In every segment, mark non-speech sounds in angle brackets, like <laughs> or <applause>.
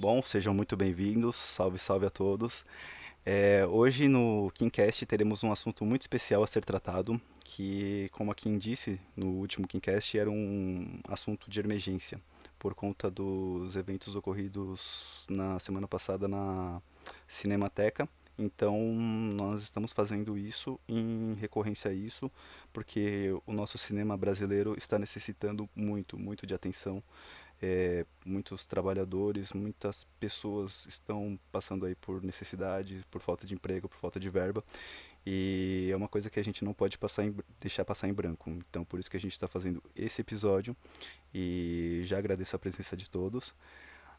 Bom, sejam muito bem-vindos. Salve, salve a todos. É, hoje no KimCast teremos um assunto muito especial a ser tratado, que, como a Kim disse no último KimCast, era um assunto de emergência, por conta dos eventos ocorridos na semana passada na Cinemateca. Então, nós estamos fazendo isso em recorrência a isso, porque o nosso cinema brasileiro está necessitando muito, muito de atenção. É, muitos trabalhadores, muitas pessoas estão passando aí por necessidade, por falta de emprego, por falta de verba. E é uma coisa que a gente não pode passar em, deixar passar em branco. Então, por isso que a gente está fazendo esse episódio. E já agradeço a presença de todos.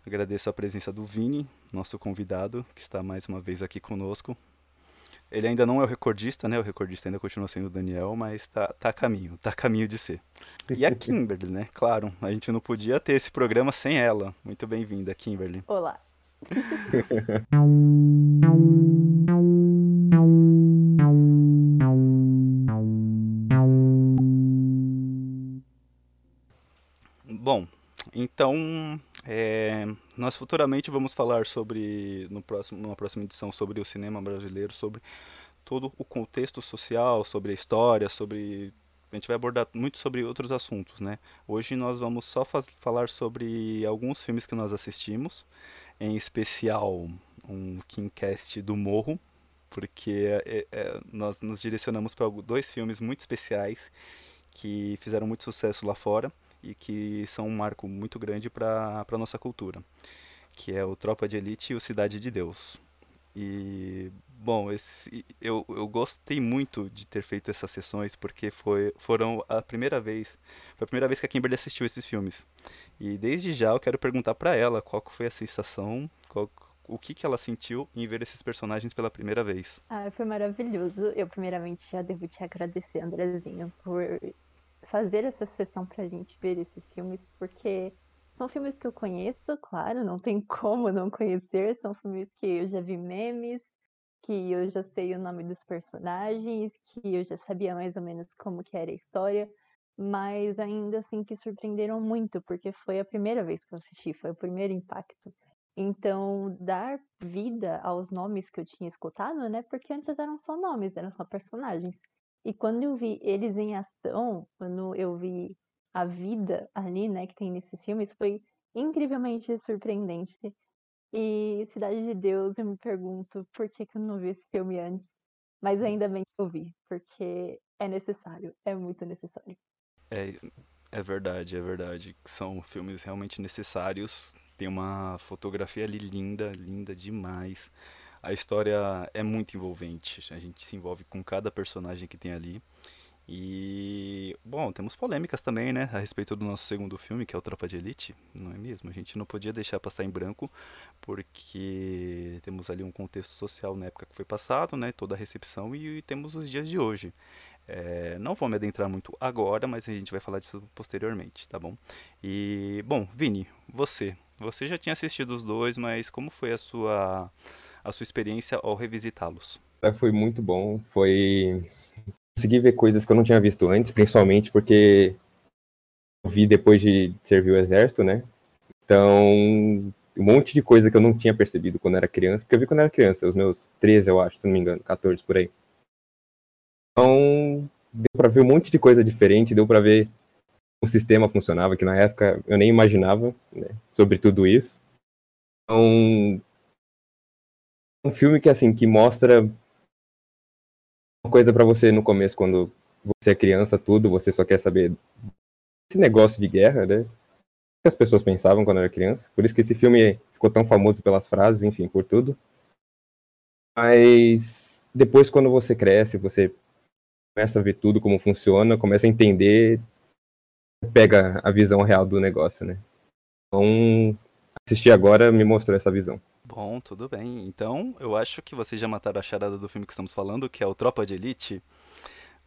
Agradeço a presença do Vini, nosso convidado, que está mais uma vez aqui conosco. Ele ainda não é o recordista, né? O recordista ainda continua sendo o Daniel, mas tá, tá a caminho, tá a caminho de ser. E a <laughs> Kimberly, né? Claro, a gente não podia ter esse programa sem ela. Muito bem-vinda, Kimberly. Olá. <laughs> Bom, então é, nós futuramente vamos falar sobre, no próximo, numa próxima edição, sobre o cinema brasileiro, sobre todo o contexto social, sobre a história, sobre a gente vai abordar muito sobre outros assuntos, né? Hoje nós vamos só falar sobre alguns filmes que nós assistimos, em especial um Kingcast do Morro, porque é, é, nós nos direcionamos para dois filmes muito especiais que fizeram muito sucesso lá fora e que são um marco muito grande para a nossa cultura, que é o Tropa de Elite e o Cidade de Deus. E, bom, esse, eu, eu gostei muito de ter feito essas sessões porque foi, foram a primeira vez, foi a primeira vez que a Kimberly assistiu esses filmes. E desde já eu quero perguntar para ela qual foi a sensação, qual, o que, que ela sentiu em ver esses personagens pela primeira vez. Ah, foi maravilhoso. Eu primeiramente já devo te agradecer, Andrezinho, por fazer essa sessão pra gente ver esses filmes, porque são filmes que eu conheço, claro, não tem <laughs> como não conhecer, são filmes que eu já vi memes, que eu já sei o nome dos personagens, que eu já sabia mais ou menos como que era a história, mas ainda assim que surpreenderam muito, porque foi a primeira vez que eu assisti, foi o primeiro impacto. Então, dar vida aos nomes que eu tinha escutado, né? Porque antes eram só nomes, eram só personagens. E quando eu vi eles em ação, quando eu vi a vida ali, né, que tem nesses filmes, foi incrivelmente surpreendente. E Cidade de Deus, eu me pergunto por que, que eu não vi esse filme antes. Mas ainda bem que eu vi, porque é necessário, é muito necessário. É, é verdade, é verdade. São filmes realmente necessários. Tem uma fotografia ali linda, linda demais. A história é muito envolvente. A gente se envolve com cada personagem que tem ali. E, bom, temos polêmicas também, né, a respeito do nosso segundo filme, que é o Tropa de Elite, não é mesmo? A gente não podia deixar passar em branco, porque temos ali um contexto social na época que foi passado, né, toda a recepção, e temos os dias de hoje. É, não vou me adentrar muito agora, mas a gente vai falar disso posteriormente, tá bom? E, bom, Vini, você, você já tinha assistido os dois, mas como foi a sua a sua experiência ao revisitá-los? Foi muito bom, foi consegui ver coisas que eu não tinha visto antes, principalmente porque eu vi depois de servir o exército, né? Então, um monte de coisa que eu não tinha percebido quando era criança, porque eu vi quando era criança, os meus 13, eu acho, se não me engano, 14 por aí. Então, deu para ver um monte de coisa diferente, deu para ver o sistema funcionava, que na época eu nem imaginava né, sobre tudo isso. Então, um filme que assim que mostra uma coisa para você no começo quando você é criança tudo você só quer saber esse negócio de guerra né? O que as pessoas pensavam quando era criança. Por isso que esse filme ficou tão famoso pelas frases enfim por tudo. Mas depois quando você cresce você começa a ver tudo como funciona começa a entender pega a visão real do negócio né? Então assistir agora me mostrou essa visão Bom, tudo bem. Então, eu acho que vocês já mataram a charada do filme que estamos falando, que é o Tropa de Elite.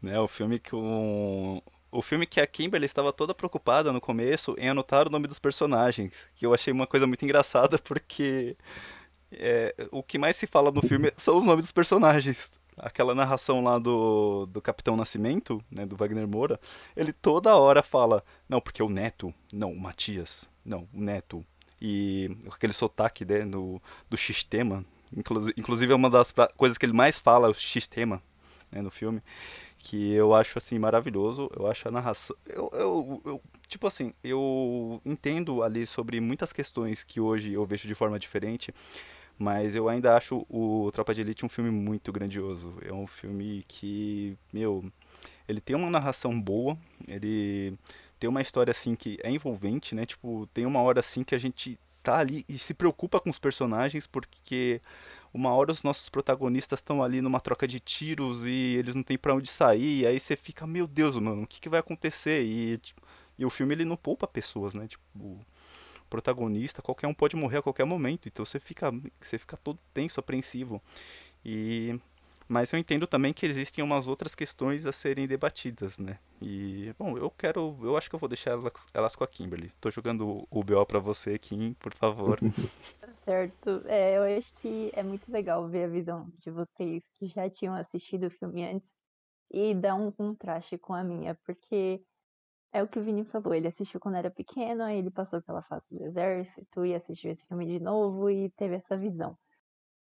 Né, o filme que o, o filme que a Kimberly estava toda preocupada no começo em anotar o nome dos personagens, que eu achei uma coisa muito engraçada porque é, o que mais se fala no filme <laughs> são os nomes dos personagens. Aquela narração lá do, do Capitão Nascimento, né, do Wagner Moura, ele toda hora fala, não, porque o Neto, não, o Matias, não, o Neto, e aquele sotaque né, no, do sistema. Inclusive, é uma das coisas que ele mais fala, o sistema, né, no filme, que eu acho assim maravilhoso. Eu acho a narração. Eu, eu, eu, tipo assim, eu entendo ali sobre muitas questões que hoje eu vejo de forma diferente, mas eu ainda acho o Tropa de Elite um filme muito grandioso. É um filme que, meu, ele tem uma narração boa, ele tem uma história assim que é envolvente, né? Tipo, tem uma hora assim que a gente tá ali e se preocupa com os personagens porque uma hora os nossos protagonistas estão ali numa troca de tiros e eles não têm para onde sair, aí você fica, meu Deus, mano, o que, que vai acontecer? E, tipo, e o filme ele não poupa pessoas, né? Tipo, o protagonista, qualquer um pode morrer a qualquer momento, então você fica, você fica todo tenso, apreensivo. E mas eu entendo também que existem umas outras questões a serem debatidas, né? E, bom, eu quero. Eu acho que eu vou deixar elas, elas com a Kimberly. Tô jogando o BO pra você, Kim, por favor. <laughs> certo. É, eu acho que é muito legal ver a visão de vocês que já tinham assistido o filme antes e dar um contraste com a minha, porque é o que o Vini falou, ele assistiu quando era pequeno, aí ele passou pela fase do exército e assistiu esse filme de novo e teve essa visão.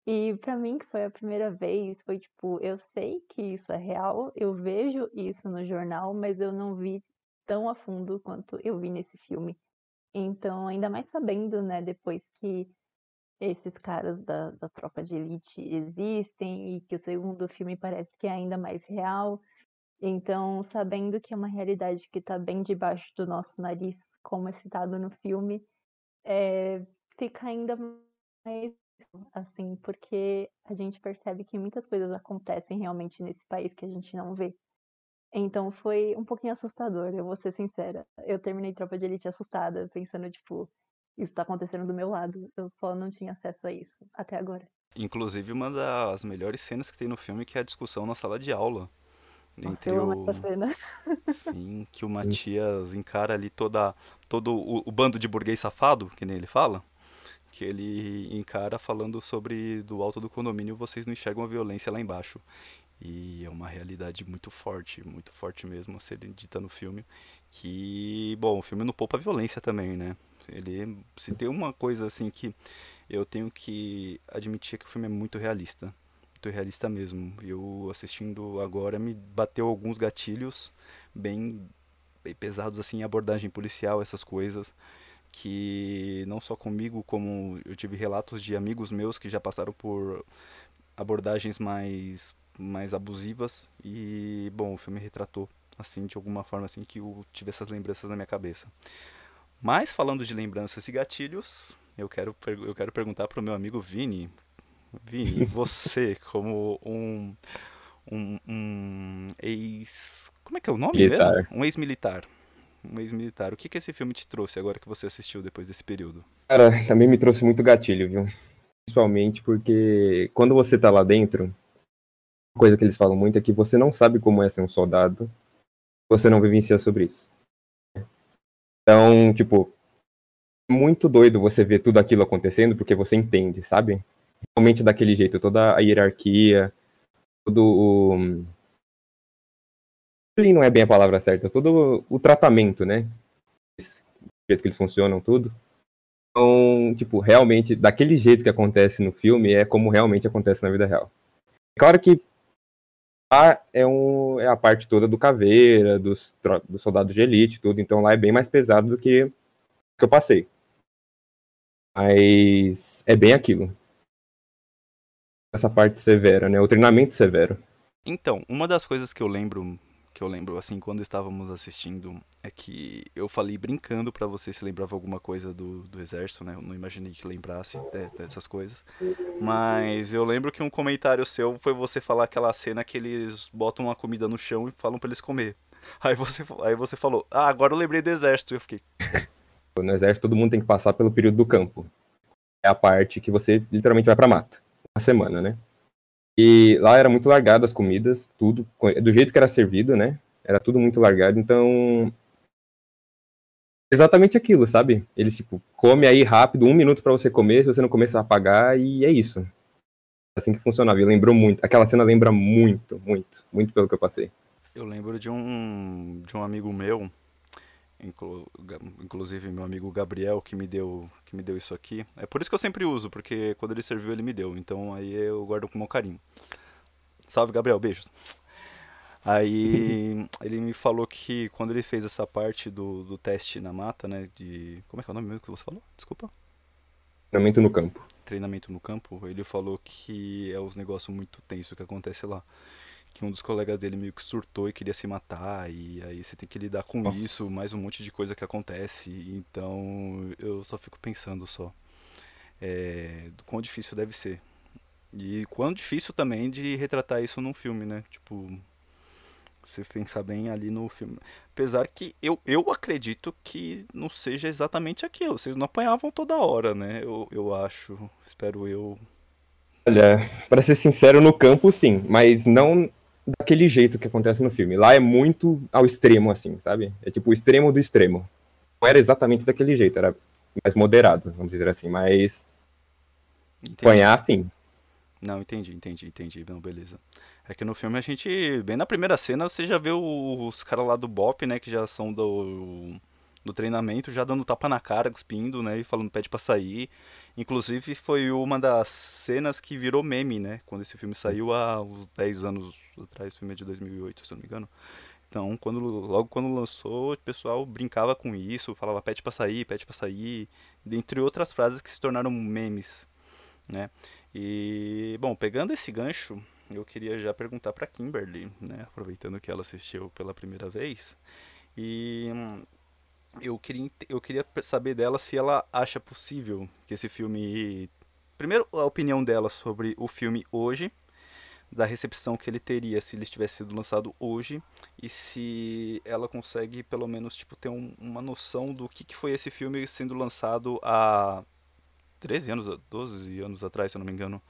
E para mim, que foi a primeira vez, foi tipo, eu sei que isso é real, eu vejo isso no jornal, mas eu não vi tão a fundo quanto eu vi nesse filme. Então, ainda mais sabendo, né, depois que esses caras da, da tropa de elite existem e que o segundo filme parece que é ainda mais real. Então, sabendo que é uma realidade que está bem debaixo do nosso nariz, como é citado no filme, é, fica ainda mais assim, porque a gente percebe que muitas coisas acontecem realmente nesse país que a gente não vê. Então foi um pouquinho assustador, eu vou ser sincera. Eu terminei Tropa de Elite assustada, pensando, tipo, isso tá acontecendo do meu lado. Eu só não tinha acesso a isso até agora. Inclusive, uma das melhores cenas que tem no filme que é a discussão na sala de aula. Nossa, entre o... cena. Sim, que o Matias encara ali toda, todo o, o bando de burguês safado, que nem ele fala que ele encara falando sobre do alto do condomínio vocês não enxergam a violência lá embaixo. E é uma realidade muito forte, muito forte mesmo a ser dita no filme. Que, bom, o filme não poupa violência também, né? Ele, se tem uma coisa assim que eu tenho que admitir é que o filme é muito realista. Muito realista mesmo. Eu assistindo agora me bateu alguns gatilhos bem, bem pesados assim, abordagem policial, essas coisas que não só comigo, como eu tive relatos de amigos meus que já passaram por abordagens mais mais abusivas e bom, o filme retratou assim de alguma forma assim que eu tive essas lembranças na minha cabeça. Mas falando de lembranças e gatilhos, eu quero eu quero perguntar para o meu amigo Vini, Vini, <laughs> você como um um, um ex como é que é o nome militar. mesmo? Um ex-militar um ex-militar. O que, que esse filme te trouxe agora que você assistiu depois desse período? Cara, também me trouxe muito gatilho, viu? Principalmente porque quando você tá lá dentro, uma coisa que eles falam muito é que você não sabe como é ser um soldado, você não vivencia sobre isso. Então, tipo, é muito doido você ver tudo aquilo acontecendo porque você entende, sabe? Realmente daquele jeito, toda a hierarquia, todo o não é bem a palavra certa, todo o tratamento, né? O jeito que eles funcionam, tudo. Então, tipo, realmente, daquele jeito que acontece no filme, é como realmente acontece na vida real. Claro que lá é, um, é a parte toda do caveira, dos, dos soldados de elite, tudo, então lá é bem mais pesado do que, que eu passei. Mas é bem aquilo. Essa parte severa, né? O treinamento severo. Então, uma das coisas que eu lembro que eu lembro, assim, quando estávamos assistindo, é que eu falei brincando para você se lembrava alguma coisa do, do exército, né? Eu não imaginei que lembrasse é, dessas coisas. Mas eu lembro que um comentário seu foi você falar aquela cena que eles botam uma comida no chão e falam para eles comer. <laughs> Aí você, aí você falou, ah, agora eu lembrei do exército. E eu fiquei. <laughs> No exército todo mundo tem que passar pelo período do campo. É a parte que você literalmente vai pra mata. Uma semana, né? E lá era muito largado as comidas, tudo, do jeito que era servido, né? Era tudo muito largado, então. Exatamente aquilo, sabe? Eles, tipo, come aí rápido, um minuto para você comer, se você não começar a pagar, e é isso. Assim que funcionava. E lembrou muito. Aquela cena lembra muito, muito, muito pelo que eu passei. Eu lembro de um, de um amigo meu inclu, inclusive meu amigo Gabriel que me deu que me deu isso aqui. É por isso que eu sempre uso, porque quando ele serviu ele me deu. Então aí eu guardo com o meu carinho. Salve Gabriel, beijos. Aí <laughs> ele me falou que quando ele fez essa parte do, do teste na mata, né, de como é que é o nome mesmo que você falou? Desculpa. Treinamento no campo. Treinamento no campo, ele falou que é uns negócios muito tenso que acontece lá que um dos colegas dele meio que surtou e queria se matar, e aí você tem que lidar com Nossa. isso, mais um monte de coisa que acontece, então eu só fico pensando só é, do quão difícil deve ser. E quão difícil também de retratar isso num filme, né? Tipo, você pensar bem ali no filme. Apesar que eu, eu acredito que não seja exatamente aquilo. Vocês não apanhavam toda hora, né? Eu, eu acho, espero eu. Olha, para ser sincero, no campo sim, mas não daquele jeito que acontece no filme. Lá é muito ao extremo, assim, sabe? É tipo o extremo do extremo. Não era exatamente daquele jeito, era mais moderado, vamos dizer assim, mas. Entendi. Apanhar, sim. Não, entendi, entendi, entendi. Não, beleza. É que no filme a gente, bem na primeira cena, você já vê os caras lá do BOP, né, que já são do, do treinamento, já dando tapa na cara, cuspindo, né, e falando pede pra sair. Inclusive foi uma das cenas que virou meme, né? Quando esse filme saiu há uns 10 anos atrás, o filme é de 2008, se não me engano. Então, quando, logo quando lançou, o pessoal brincava com isso, falava pede pra sair, pede pra sair, dentre outras frases que se tornaram memes, né? E, bom, pegando esse gancho, eu queria já perguntar pra Kimberly, né? Aproveitando que ela assistiu pela primeira vez. E hum, eu queria, eu queria saber dela se ela acha possível que esse filme. Primeiro, a opinião dela sobre o filme hoje, da recepção que ele teria se ele tivesse sido lançado hoje, e se ela consegue, pelo menos, tipo, ter um, uma noção do que, que foi esse filme sendo lançado há 13 anos, 12 anos atrás, se eu não me engano.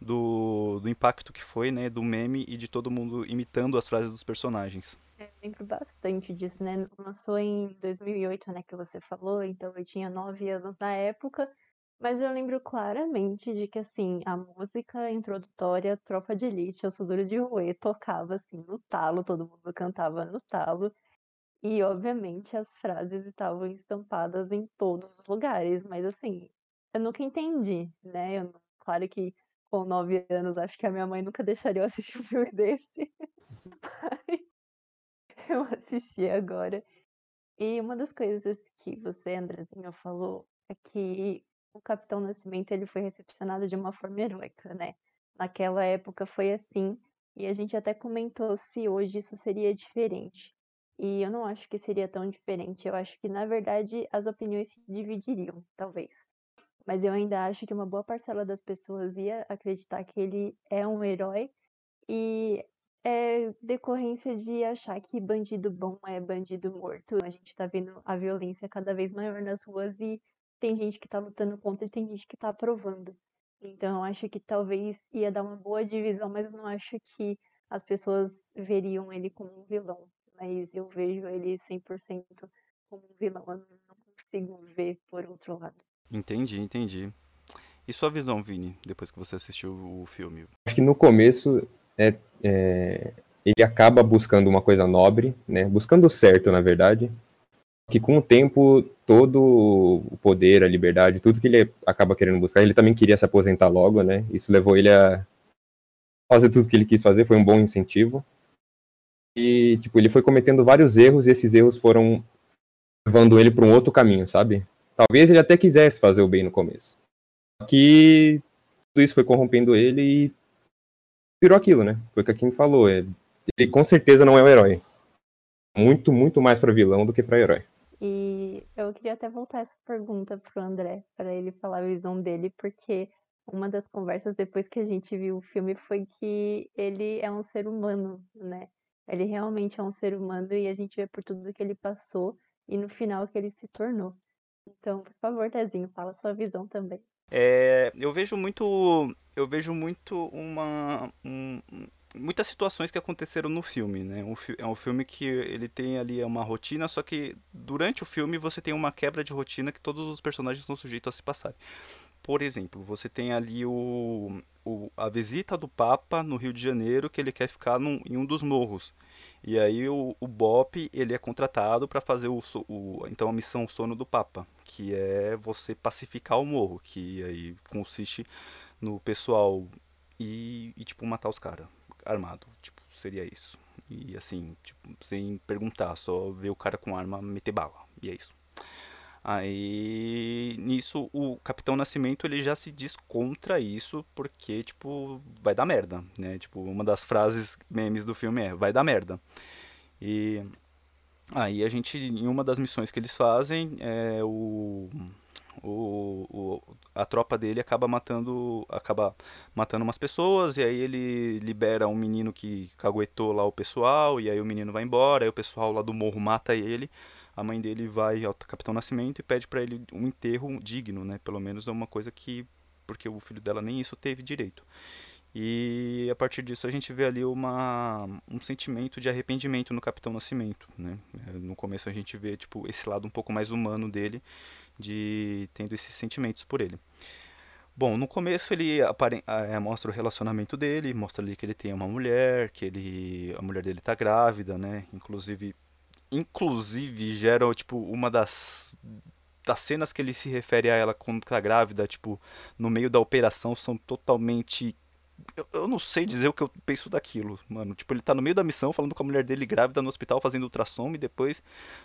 Do, do impacto que foi, né, do meme e de todo mundo imitando as frases dos personagens. Eu lembro bastante disso, né? Lançou em 2008, né, que você falou, então eu tinha nove anos na época, mas eu lembro claramente de que, assim, a música introdutória, Tropa de Elite, Os Sudores de Rue, tocava, assim, no talo, todo mundo cantava no talo, e, obviamente, as frases estavam estampadas em todos os lugares, mas, assim, eu nunca entendi, né? Eu, claro que com nove anos, acho que a minha mãe nunca deixaria eu assistir um filme <laughs> desse, mas <laughs> eu assisti agora. E uma das coisas que você, Andrezinho, falou é que o Capitão Nascimento ele foi recepcionado de uma forma heróica, né? Naquela época foi assim, e a gente até comentou se hoje isso seria diferente. E eu não acho que seria tão diferente. Eu acho que, na verdade, as opiniões se dividiriam, talvez. Mas eu ainda acho que uma boa parcela das pessoas ia acreditar que ele é um herói. E é decorrência de achar que bandido bom é bandido morto. A gente tá vendo a violência cada vez maior nas ruas e tem gente que tá lutando contra e tem gente que tá aprovando. Então eu acho que talvez ia dar uma boa divisão, mas eu não acho que as pessoas veriam ele como um vilão. Mas eu vejo ele 100% como um vilão. Eu não consigo ver por outro lado. Entendi, entendi. E sua visão, Vini, depois que você assistiu o filme? Acho que no começo é, é, ele acaba buscando uma coisa nobre, né? Buscando o certo, na verdade. Que com o tempo, todo o poder, a liberdade, tudo que ele acaba querendo buscar, ele também queria se aposentar logo, né? Isso levou ele a fazer tudo que ele quis fazer, foi um bom incentivo. E, tipo, ele foi cometendo vários erros e esses erros foram levando ele para um outro caminho, sabe? Talvez ele até quisesse fazer o bem no começo. Que tudo isso foi corrompendo ele e virou aquilo, né? Foi o que a Kim falou. É, ele com certeza não é o herói. Muito, muito mais para vilão do que para herói. E eu queria até voltar essa pergunta pro André, para ele falar a visão dele, porque uma das conversas depois que a gente viu o filme foi que ele é um ser humano, né? Ele realmente é um ser humano e a gente vê por tudo que ele passou e no final que ele se tornou. Então, por favor, Dezinho, fala sua visão também. É, eu vejo muito, eu vejo muito uma, um, muitas situações que aconteceram no filme, né? Um, é um filme que ele tem ali uma rotina, só que durante o filme você tem uma quebra de rotina que todos os personagens são sujeitos a se passarem. Por exemplo, você tem ali o, o, a visita do Papa no Rio de Janeiro, que ele quer ficar num, em um dos morros. E aí o, o Bop, ele é contratado para fazer o, o, então a missão Sono do Papa, que é você pacificar o morro, que aí consiste no pessoal e, e tipo matar os caras armado, tipo, seria isso. E assim, tipo, sem perguntar, só ver o cara com arma meter bala, e é isso. Aí, nisso, o Capitão Nascimento, ele já se diz contra isso, porque, tipo, vai dar merda, né? Tipo, uma das frases memes do filme é, vai dar merda. E aí a gente, em uma das missões que eles fazem, é o... O, o, a tropa dele acaba matando acaba matando umas pessoas e aí ele libera um menino que caguetou lá o pessoal e aí o menino vai embora aí o pessoal lá do morro mata ele a mãe dele vai ao Capitão Nascimento e pede para ele um enterro digno, né? Pelo menos é uma coisa que porque o filho dela nem isso teve direito. E a partir disso a gente vê ali uma, um sentimento de arrependimento no Capitão Nascimento, né? É, no começo a gente vê tipo esse lado um pouco mais humano dele, de tendo esses sentimentos por ele. Bom, no começo ele é, mostra o relacionamento dele, mostra ali que ele tem uma mulher, que ele a mulher dele tá grávida, né? Inclusive inclusive gera tipo uma das das cenas que ele se refere a ela quando tá grávida, tipo, no meio da operação são totalmente eu, eu, não sei dizer o que eu penso daquilo, mano. Tipo, ele tá no meio da missão falando com a mulher dele grávida no hospital fazendo ultrassom e depois,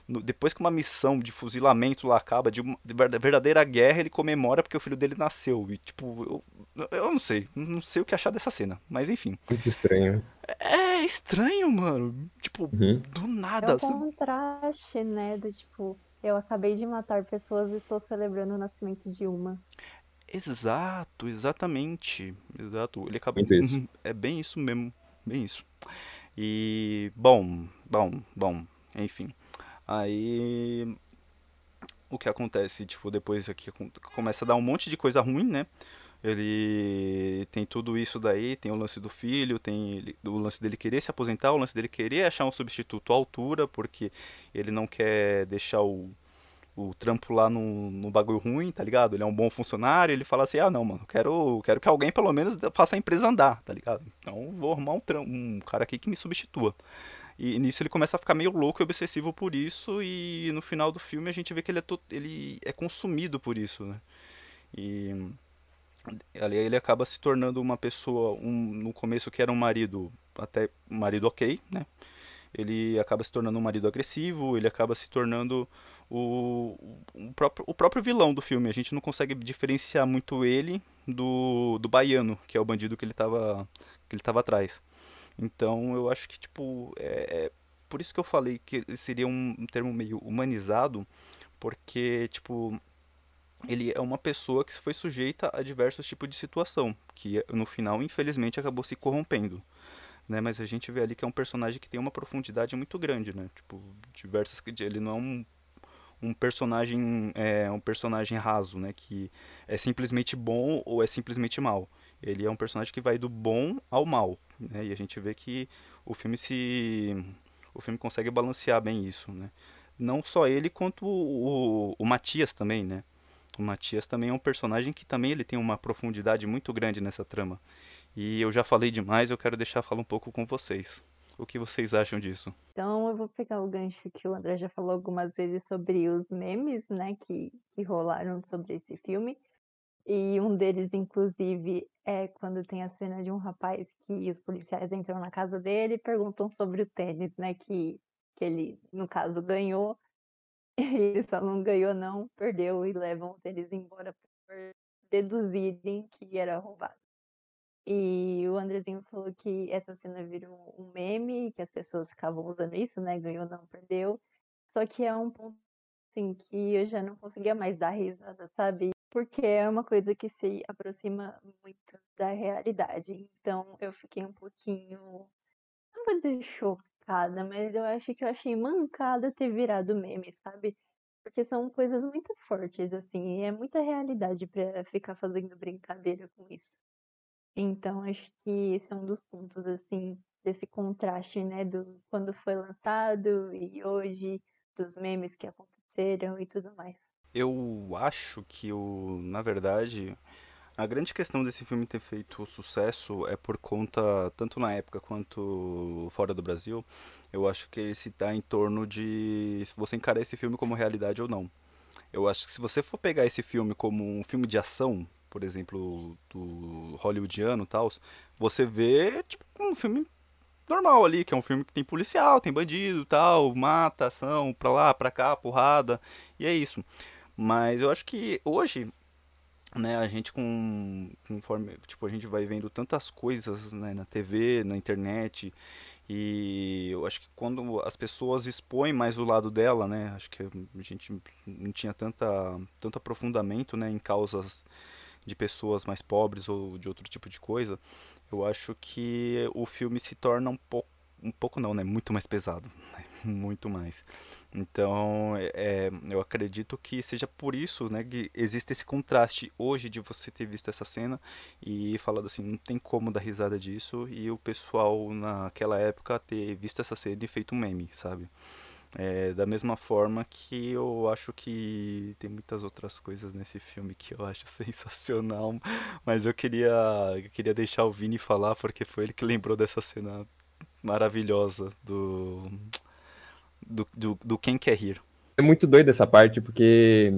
no, depois que uma missão de fuzilamento lá acaba, de, uma, de verdadeira guerra, ele comemora porque o filho dele nasceu. E, tipo, eu, eu não sei. Não sei o que achar dessa cena. Mas enfim. Muito estranho. É, é estranho, mano. Tipo, uhum. do nada. É um contraste, né? Do tipo, eu acabei de matar pessoas e estou celebrando o nascimento de uma. Exato, exatamente. Exato. Ele acaba. Isso. É bem isso mesmo. Bem isso. E. Bom, bom, bom. Enfim. Aí. O que acontece, tipo, depois aqui começa a dar um monte de coisa ruim, né? Ele tem tudo isso daí, tem o lance do filho, tem o lance dele querer se aposentar, o lance dele querer achar um substituto à altura, porque ele não quer deixar o, o trampo lá no, no bagulho ruim, tá ligado? Ele é um bom funcionário, ele fala assim, ah não, mano, quero, quero que alguém pelo menos faça a empresa andar, tá ligado? Então vou arrumar um, um cara aqui que me substitua. E nisso ele começa a ficar meio louco e obsessivo por isso, e no final do filme a gente vê que ele é, ele é consumido por isso, né? E ali ele acaba se tornando uma pessoa, um, no começo que era um marido, até um marido ok, né? Ele acaba se tornando um marido agressivo, ele acaba se tornando o, o, próprio, o próprio vilão do filme. A gente não consegue diferenciar muito ele do, do baiano, que é o bandido que ele estava que ele atrás. Então eu acho que, tipo, é, é por isso que eu falei que seria um, um termo meio humanizado, porque, tipo, ele é uma pessoa que foi sujeita a diversos tipos de situação, que no final, infelizmente, acabou se corrompendo. Né, mas a gente vê ali que é um personagem que tem uma profundidade muito grande, né? Tipo, diversas ele não é um, um personagem é um personagem raso, né, que é simplesmente bom ou é simplesmente mal. Ele é um personagem que vai do bom ao mal, né? E a gente vê que o filme se o filme consegue balancear bem isso, né? Não só ele quanto o, o, o Matias também, né? O Matias também é um personagem que também ele tem uma profundidade muito grande nessa trama. E eu já falei demais, eu quero deixar falar um pouco com vocês. O que vocês acham disso? Então eu vou pegar o gancho que o André já falou algumas vezes sobre os memes, né, que, que rolaram sobre esse filme. E um deles, inclusive, é quando tem a cena de um rapaz que os policiais entram na casa dele e perguntam sobre o tênis, né? Que, que ele, no caso, ganhou <laughs> ele só não ganhou, não, perdeu e levam o tênis embora por deduzirem que era roubado. E o Andrezinho falou que essa cena virou um meme, que as pessoas ficavam usando isso, né? Ganhou, não perdeu. Só que é um ponto assim que eu já não conseguia mais dar risada, sabe? Porque é uma coisa que se aproxima muito da realidade. Então eu fiquei um pouquinho, não vou dizer chocada mas eu acho que eu achei mancada ter virado meme, sabe? Porque são coisas muito fortes, assim, e é muita realidade para ficar fazendo brincadeira com isso. Então, acho que esse é um dos pontos, assim, desse contraste, né, do quando foi lançado e hoje, dos memes que aconteceram e tudo mais. Eu acho que o, na verdade, a grande questão desse filme ter feito sucesso é por conta, tanto na época quanto fora do Brasil, eu acho que se dá em torno de se você encarar esse filme como realidade ou não. Eu acho que se você for pegar esse filme como um filme de ação, por exemplo, do hollywoodiano e tal, você vê tipo um filme normal ali, que é um filme que tem policial, tem bandido, tal, mata, ação, pra lá, pra cá, porrada, e é isso. Mas eu acho que hoje, né, a gente com conforme, tipo, a gente vai vendo tantas coisas, né, na TV, na internet, e eu acho que quando as pessoas expõem mais o lado dela, né, acho que a gente não tinha tanta tanto aprofundamento, né, em causas de pessoas mais pobres ou de outro tipo de coisa, eu acho que o filme se torna um pouco, um pouco não, né? Muito mais pesado, né? <laughs> muito mais. Então, é, eu acredito que seja por isso, né, que existe esse contraste hoje de você ter visto essa cena e falado assim, não tem como dar risada disso e o pessoal naquela época ter visto essa cena e feito um meme, sabe? É, da mesma forma que eu acho que tem muitas outras coisas nesse filme que eu acho <laughs> sensacional, mas eu queria, eu queria deixar o Vini falar porque foi ele que lembrou dessa cena maravilhosa do do, do, do Quem Quer Rir. É muito doido essa parte porque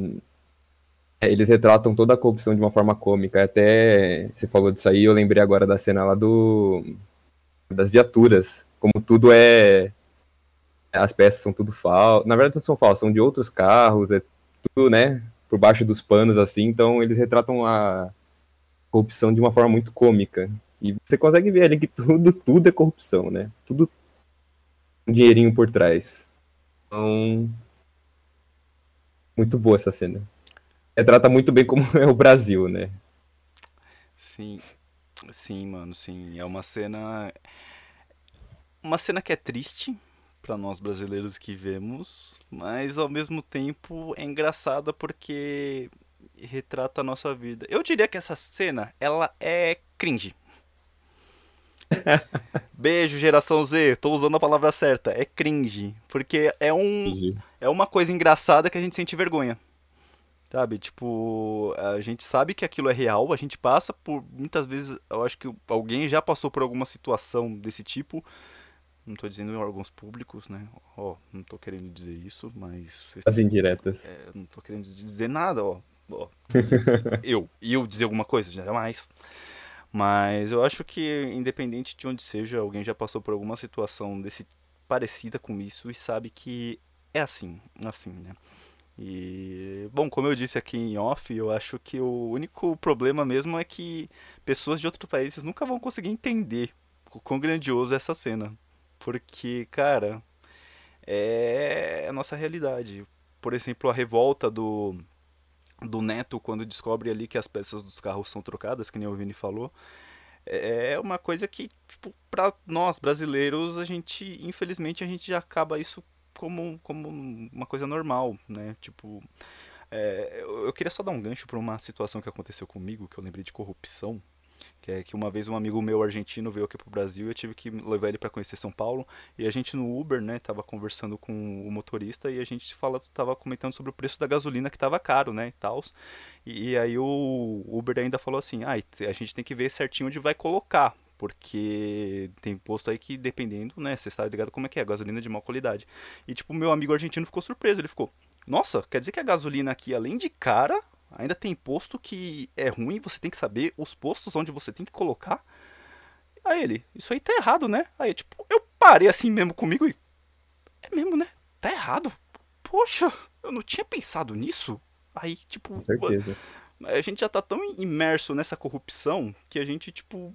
é, eles retratam toda a corrupção de uma forma cômica. Até você falou disso aí, eu lembrei agora da cena lá do das viaturas, como tudo é as peças são tudo falsas. Na verdade, não são falsas, são de outros carros, é tudo, né, por baixo dos panos, assim. Então, eles retratam a corrupção de uma forma muito cômica. E você consegue ver ali que tudo, tudo é corrupção, né? Tudo um dinheirinho por trás. Então, muito boa essa cena. Retrata muito bem como <laughs> é o Brasil, né? Sim, sim, mano, sim. É uma cena. Uma cena que é triste, para nós brasileiros que vemos, mas ao mesmo tempo é engraçada porque retrata a nossa vida. Eu diria que essa cena, ela é cringe. <laughs> Beijo, geração Z. Tô usando a palavra certa. É cringe. Porque é um. É uma coisa engraçada que a gente sente vergonha. Sabe? Tipo, a gente sabe que aquilo é real, a gente passa por. Muitas vezes, eu acho que alguém já passou por alguma situação desse tipo não estou dizendo em órgãos públicos, né? Ó, não estou querendo dizer isso, mas. As indiretas. É, não estou querendo dizer nada, ó. ó. <laughs> eu. E eu dizer alguma coisa? Jamais. Mas eu acho que, independente de onde seja, alguém já passou por alguma situação desse parecida com isso e sabe que é assim, assim, né? E, bom, como eu disse aqui em off, eu acho que o único problema mesmo é que pessoas de outros países nunca vão conseguir entender o quão grandioso é essa cena. Porque, cara, é a nossa realidade. Por exemplo, a revolta do, do Neto quando descobre ali que as peças dos carros são trocadas, que nem o Vini falou. É uma coisa que, tipo, pra nós brasileiros, a gente, infelizmente, a gente já acaba isso como, como uma coisa normal, né? Tipo, é, eu queria só dar um gancho para uma situação que aconteceu comigo, que eu lembrei de corrupção, que é que uma vez um amigo meu argentino veio aqui pro Brasil eu tive que levar ele para conhecer São Paulo. E a gente no Uber, né, tava conversando com o motorista e a gente fala, tava comentando sobre o preço da gasolina que tava caro, né, e tal. E, e aí o Uber ainda falou assim: "Ah, a gente tem que ver certinho onde vai colocar, porque tem posto aí que dependendo, né, você está ligado como é que é, gasolina de má qualidade". E tipo, meu amigo argentino ficou surpreso, ele ficou: "Nossa, quer dizer que a gasolina aqui além de cara, Ainda tem posto que é ruim, você tem que saber os postos onde você tem que colocar. Aí ele, isso aí tá errado, né? Aí, tipo, eu parei assim mesmo comigo e. É mesmo, né? Tá errado. Poxa, eu não tinha pensado nisso. Aí, tipo. Com certeza. A gente já tá tão imerso nessa corrupção que a gente, tipo,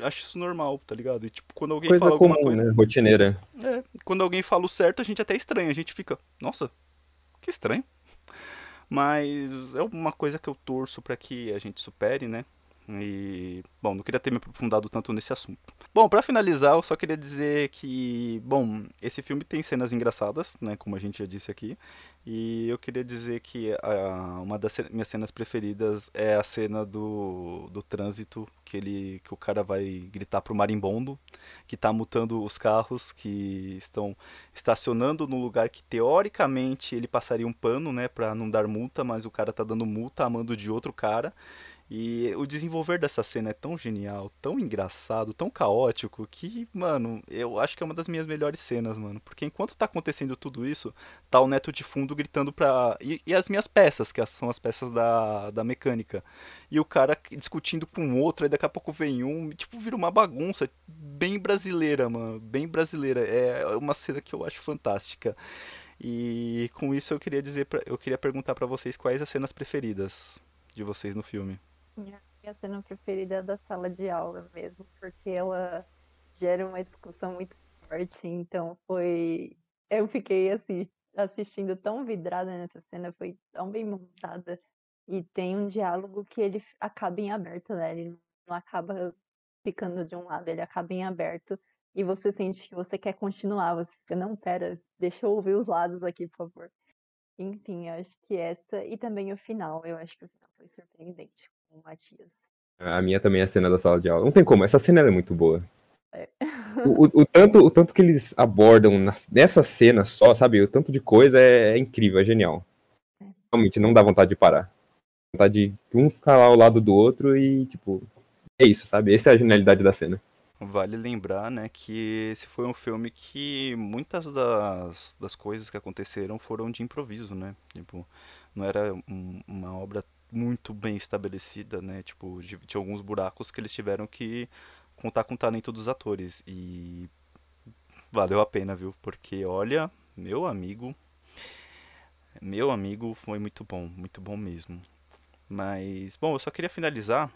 acha isso normal, tá ligado? E, tipo, quando alguém coisa fala comum, alguma coisa. Né? Rotineira. É, quando alguém fala o certo, a gente até estranha. A gente fica, nossa, que estranho. Mas é uma coisa que eu torço para que a gente supere, né? E, bom, não queria ter me aprofundado tanto nesse assunto. Bom, para finalizar, eu só queria dizer que, bom, esse filme tem cenas engraçadas, né, como a gente já disse aqui, e eu queria dizer que a, uma das minhas cenas preferidas é a cena do, do trânsito, que ele que o cara vai gritar pro marimbondo, que tá multando os carros que estão estacionando no lugar que teoricamente ele passaria um pano, né, para não dar multa, mas o cara tá dando multa a mando de outro cara. E o desenvolver dessa cena é tão genial, tão engraçado, tão caótico, que, mano, eu acho que é uma das minhas melhores cenas, mano. Porque enquanto tá acontecendo tudo isso, tá o neto de fundo gritando pra. E, e as minhas peças, que são as peças da, da mecânica. E o cara discutindo com o outro, aí daqui a pouco vem um, tipo, vira uma bagunça bem brasileira, mano. Bem brasileira. É uma cena que eu acho fantástica. E com isso eu queria dizer, pra, eu queria perguntar para vocês quais as cenas preferidas de vocês no filme. Minha, minha cena preferida é da sala de aula mesmo, porque ela gera uma discussão muito forte, então foi. Eu fiquei assim, assistindo tão vidrada nessa cena, foi tão bem montada. E tem um diálogo que ele acaba em aberto, né? Ele não acaba ficando de um lado, ele acaba em aberto. E você sente que você quer continuar, você fica, não, pera, deixa eu ouvir os lados aqui, por favor. Enfim, eu acho que essa. E também o final, eu acho que o final foi surpreendente com o Matias. A minha também é a cena da sala de aula. Não tem como, essa cena é muito boa. É. O, o, o tanto, o tanto que eles abordam nessa cena só, sabe? O tanto de coisa é, é incrível, é genial. É. Realmente, não dá vontade de parar. Vontade de um ficar lá ao lado do outro e, tipo, é isso, sabe? Essa é a genialidade da cena. Vale lembrar, né, que esse foi um filme que muitas das, das coisas que aconteceram foram de improviso, né? Tipo, não era um- uma obra muito bem estabelecida, né? Tipo, tinha alguns buracos que eles tiveram que contar com o talento dos atores. E valeu a pena, viu? Porque, olha, meu amigo, meu amigo foi muito bom, muito bom mesmo. Mas, bom, eu só queria finalizar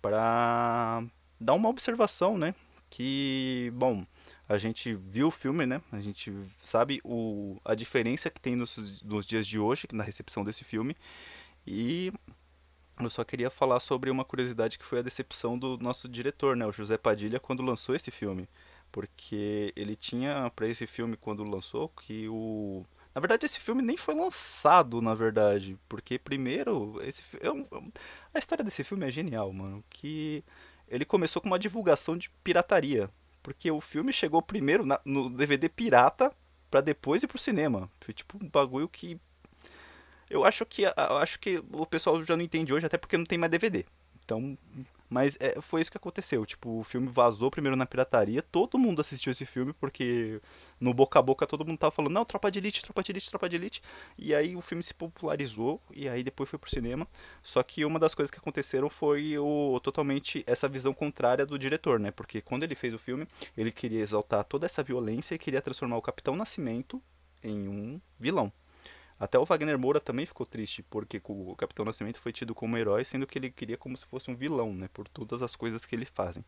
para dar uma observação, né? Que, bom, a gente viu o filme, né? A gente sabe o, a diferença que tem nos, nos dias de hoje, na recepção desse filme. E eu só queria falar sobre uma curiosidade que foi a decepção do nosso diretor, né? O José Padilha, quando lançou esse filme. Porque ele tinha para esse filme, quando lançou, que o. Na verdade, esse filme nem foi lançado, na verdade. Porque, primeiro, esse, é um- a história desse filme é genial, mano. Que ele começou com uma divulgação de pirataria. Porque o filme chegou primeiro na- no DVD pirata pra depois ir pro cinema. Foi tipo um bagulho que. Eu acho que eu acho que o pessoal já não entende hoje, até porque não tem mais DVD. Então. Mas é, foi isso que aconteceu. Tipo, o filme vazou primeiro na pirataria. Todo mundo assistiu esse filme porque no boca a boca todo mundo tava falando: Não, Tropa de Elite, Tropa de Elite, Tropa de Elite. E aí o filme se popularizou. E aí depois foi pro cinema. Só que uma das coisas que aconteceram foi o totalmente essa visão contrária do diretor, né? Porque quando ele fez o filme, ele queria exaltar toda essa violência e queria transformar o Capitão Nascimento em um vilão. Até o Wagner Moura também ficou triste, porque o Capitão Nascimento foi tido como herói, sendo que ele queria como se fosse um vilão, né? Por todas as coisas que ele fazem.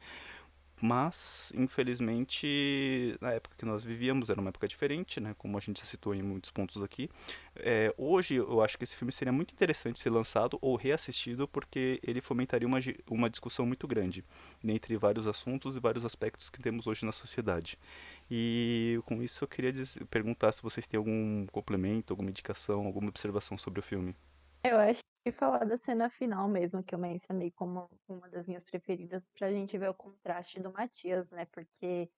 Mas, infelizmente, na época que nós vivíamos era uma época diferente, né? Como a gente já citou em muitos pontos aqui. É, hoje eu acho que esse filme seria muito interessante ser lançado ou reassistido, porque ele fomentaria uma, uma discussão muito grande entre vários assuntos e vários aspectos que temos hoje na sociedade. E com isso eu queria diz- perguntar se vocês têm algum complemento, alguma indicação, alguma observação sobre o filme. Eu acho que falar da cena final mesmo, que eu mencionei como uma das minhas preferidas, pra gente ver o contraste do Matias, né? Porque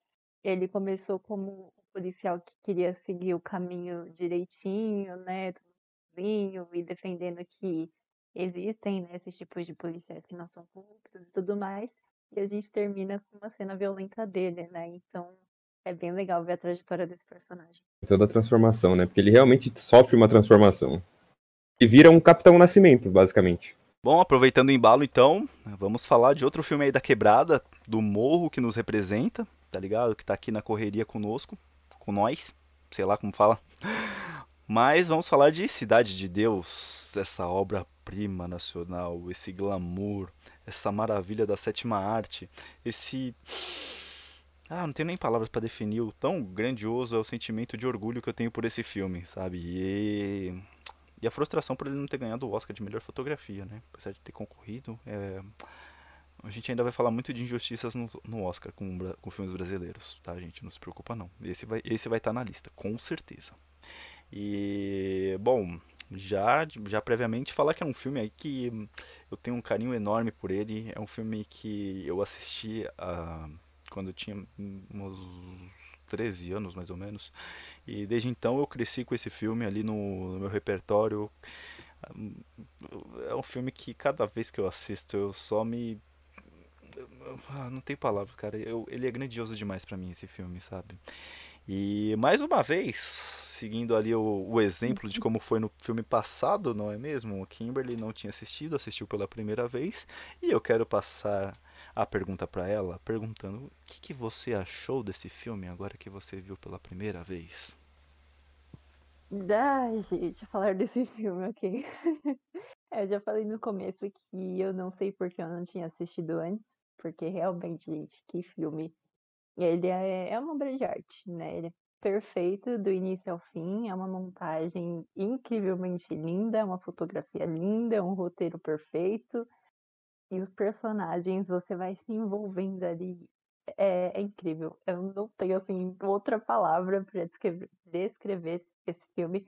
ele começou como um policial que queria seguir o caminho direitinho, né? Tudo sozinho e defendendo que existem, né, esses tipos de policiais que não são corruptos e tudo mais. E a gente termina com uma cena violenta dele, né? Então é bem legal ver a trajetória desse personagem. Toda a transformação, né? Porque ele realmente sofre uma transformação. E vira um Capitão Nascimento, basicamente. Bom, aproveitando o embalo então, vamos falar de outro filme aí da quebrada, do Morro que nos representa, tá ligado? Que tá aqui na correria conosco, com nós, sei lá como fala. Mas vamos falar de Cidade de Deus, essa obra-prima nacional, esse glamour, essa maravilha da sétima arte, esse. Ah, não tenho nem palavras pra definir o tão grandioso é o sentimento de orgulho que eu tenho por esse filme, sabe? E, e a frustração por ele não ter ganhado o Oscar de melhor fotografia, né? Apesar de ter concorrido, é, a gente ainda vai falar muito de injustiças no, no Oscar com, com filmes brasileiros, tá, gente? Não se preocupa não. Esse vai esse vai estar na lista, com certeza. E, bom, já, já previamente falar que é um filme aí que eu tenho um carinho enorme por ele. É um filme que eu assisti ah, quando eu tinha uns 13 anos, mais ou menos. E desde então eu cresci com esse filme ali no, no meu repertório. É um filme que cada vez que eu assisto eu só me. Ah, não tem palavra, cara. Eu, ele é grandioso demais para mim, esse filme, sabe? E mais uma vez, seguindo ali o, o, exemplo de como foi no filme passado, não é mesmo? O Kimberly não tinha assistido, assistiu pela primeira vez. E eu quero passar a pergunta para ela, perguntando o que, que você achou desse filme agora que você viu pela primeira vez. Ai, gente, falar desse <laughs> filme, ok. É, eu já falei no começo que eu não sei porque eu não tinha assistido antes, porque realmente, gente, que filme. Ele é, é uma obra de arte, né? Ele é perfeito do início ao fim, é uma montagem incrivelmente linda, é uma fotografia linda, é um roteiro perfeito. E os personagens, você vai se envolvendo ali. É, é incrível. Eu não tenho, assim, outra palavra para descrever, descrever esse filme.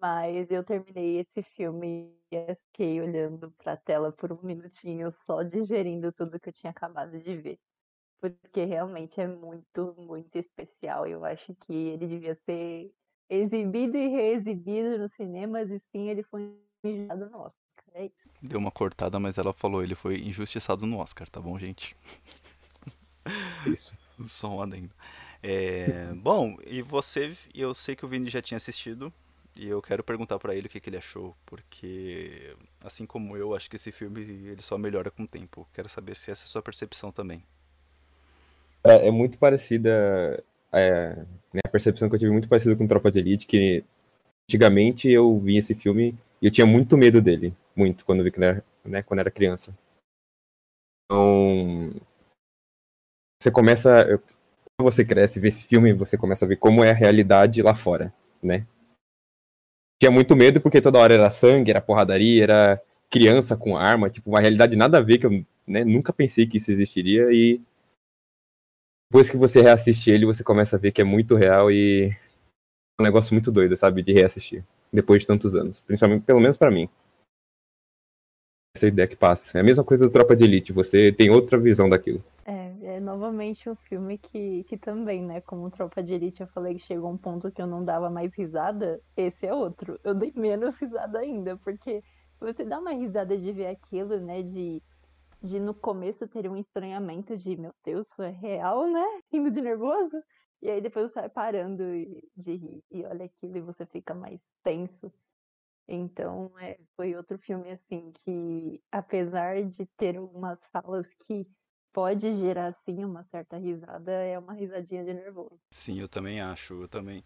Mas eu terminei esse filme e fiquei olhando para a tela por um minutinho, só digerindo tudo que eu tinha acabado de ver. Porque realmente é muito, muito especial. Eu acho que ele devia ser exibido e reexibido nos cinemas, e sim, ele foi injustiçado no Oscar. É isso. Deu uma cortada, mas ela falou, ele foi injustiçado no Oscar, tá bom, gente? Isso. <laughs> Só um adendo. É, bom, e você, eu sei que o Vini já tinha assistido, e eu quero perguntar para ele o que, que, ele achou, porque assim como eu, acho que esse filme ele só melhora com o tempo. Quero saber se essa é a sua percepção também. É, é muito parecida é, né, a percepção que eu tive muito parecida com Tropa de Elite, que antigamente eu vi esse filme e eu tinha muito medo dele, muito quando vi que era, né, quando era criança. Então, você começa você cresce vê esse filme, você começa a ver como é a realidade lá fora, né? Tinha muito medo porque toda hora era sangue, era porradaria, era criança com arma, tipo, uma realidade nada a ver que eu né, nunca pensei que isso existiria e depois que você reassiste ele, você começa a ver que é muito real e é um negócio muito doido, sabe, de reassistir depois de tantos anos, principalmente pelo menos para mim. Essa ideia que passa. É a mesma coisa do Tropa de Elite, você tem outra visão daquilo. É, é novamente um filme que, que também, né, como Tropa de Elite, eu falei que chegou um ponto que eu não dava mais risada, esse é outro. Eu dei menos <laughs> risada ainda, porque você dá uma risada de ver aquilo, né, de, de no começo ter um estranhamento de, meu Deus, isso é real, né, rindo de nervoso, e aí depois você vai parando de rir, e olha aquilo e você fica mais tenso. Então, é, foi outro filme, assim, que apesar de ter algumas falas que pode gerar, sim, uma certa risada, é uma risadinha de nervoso. Sim, eu também acho, eu também...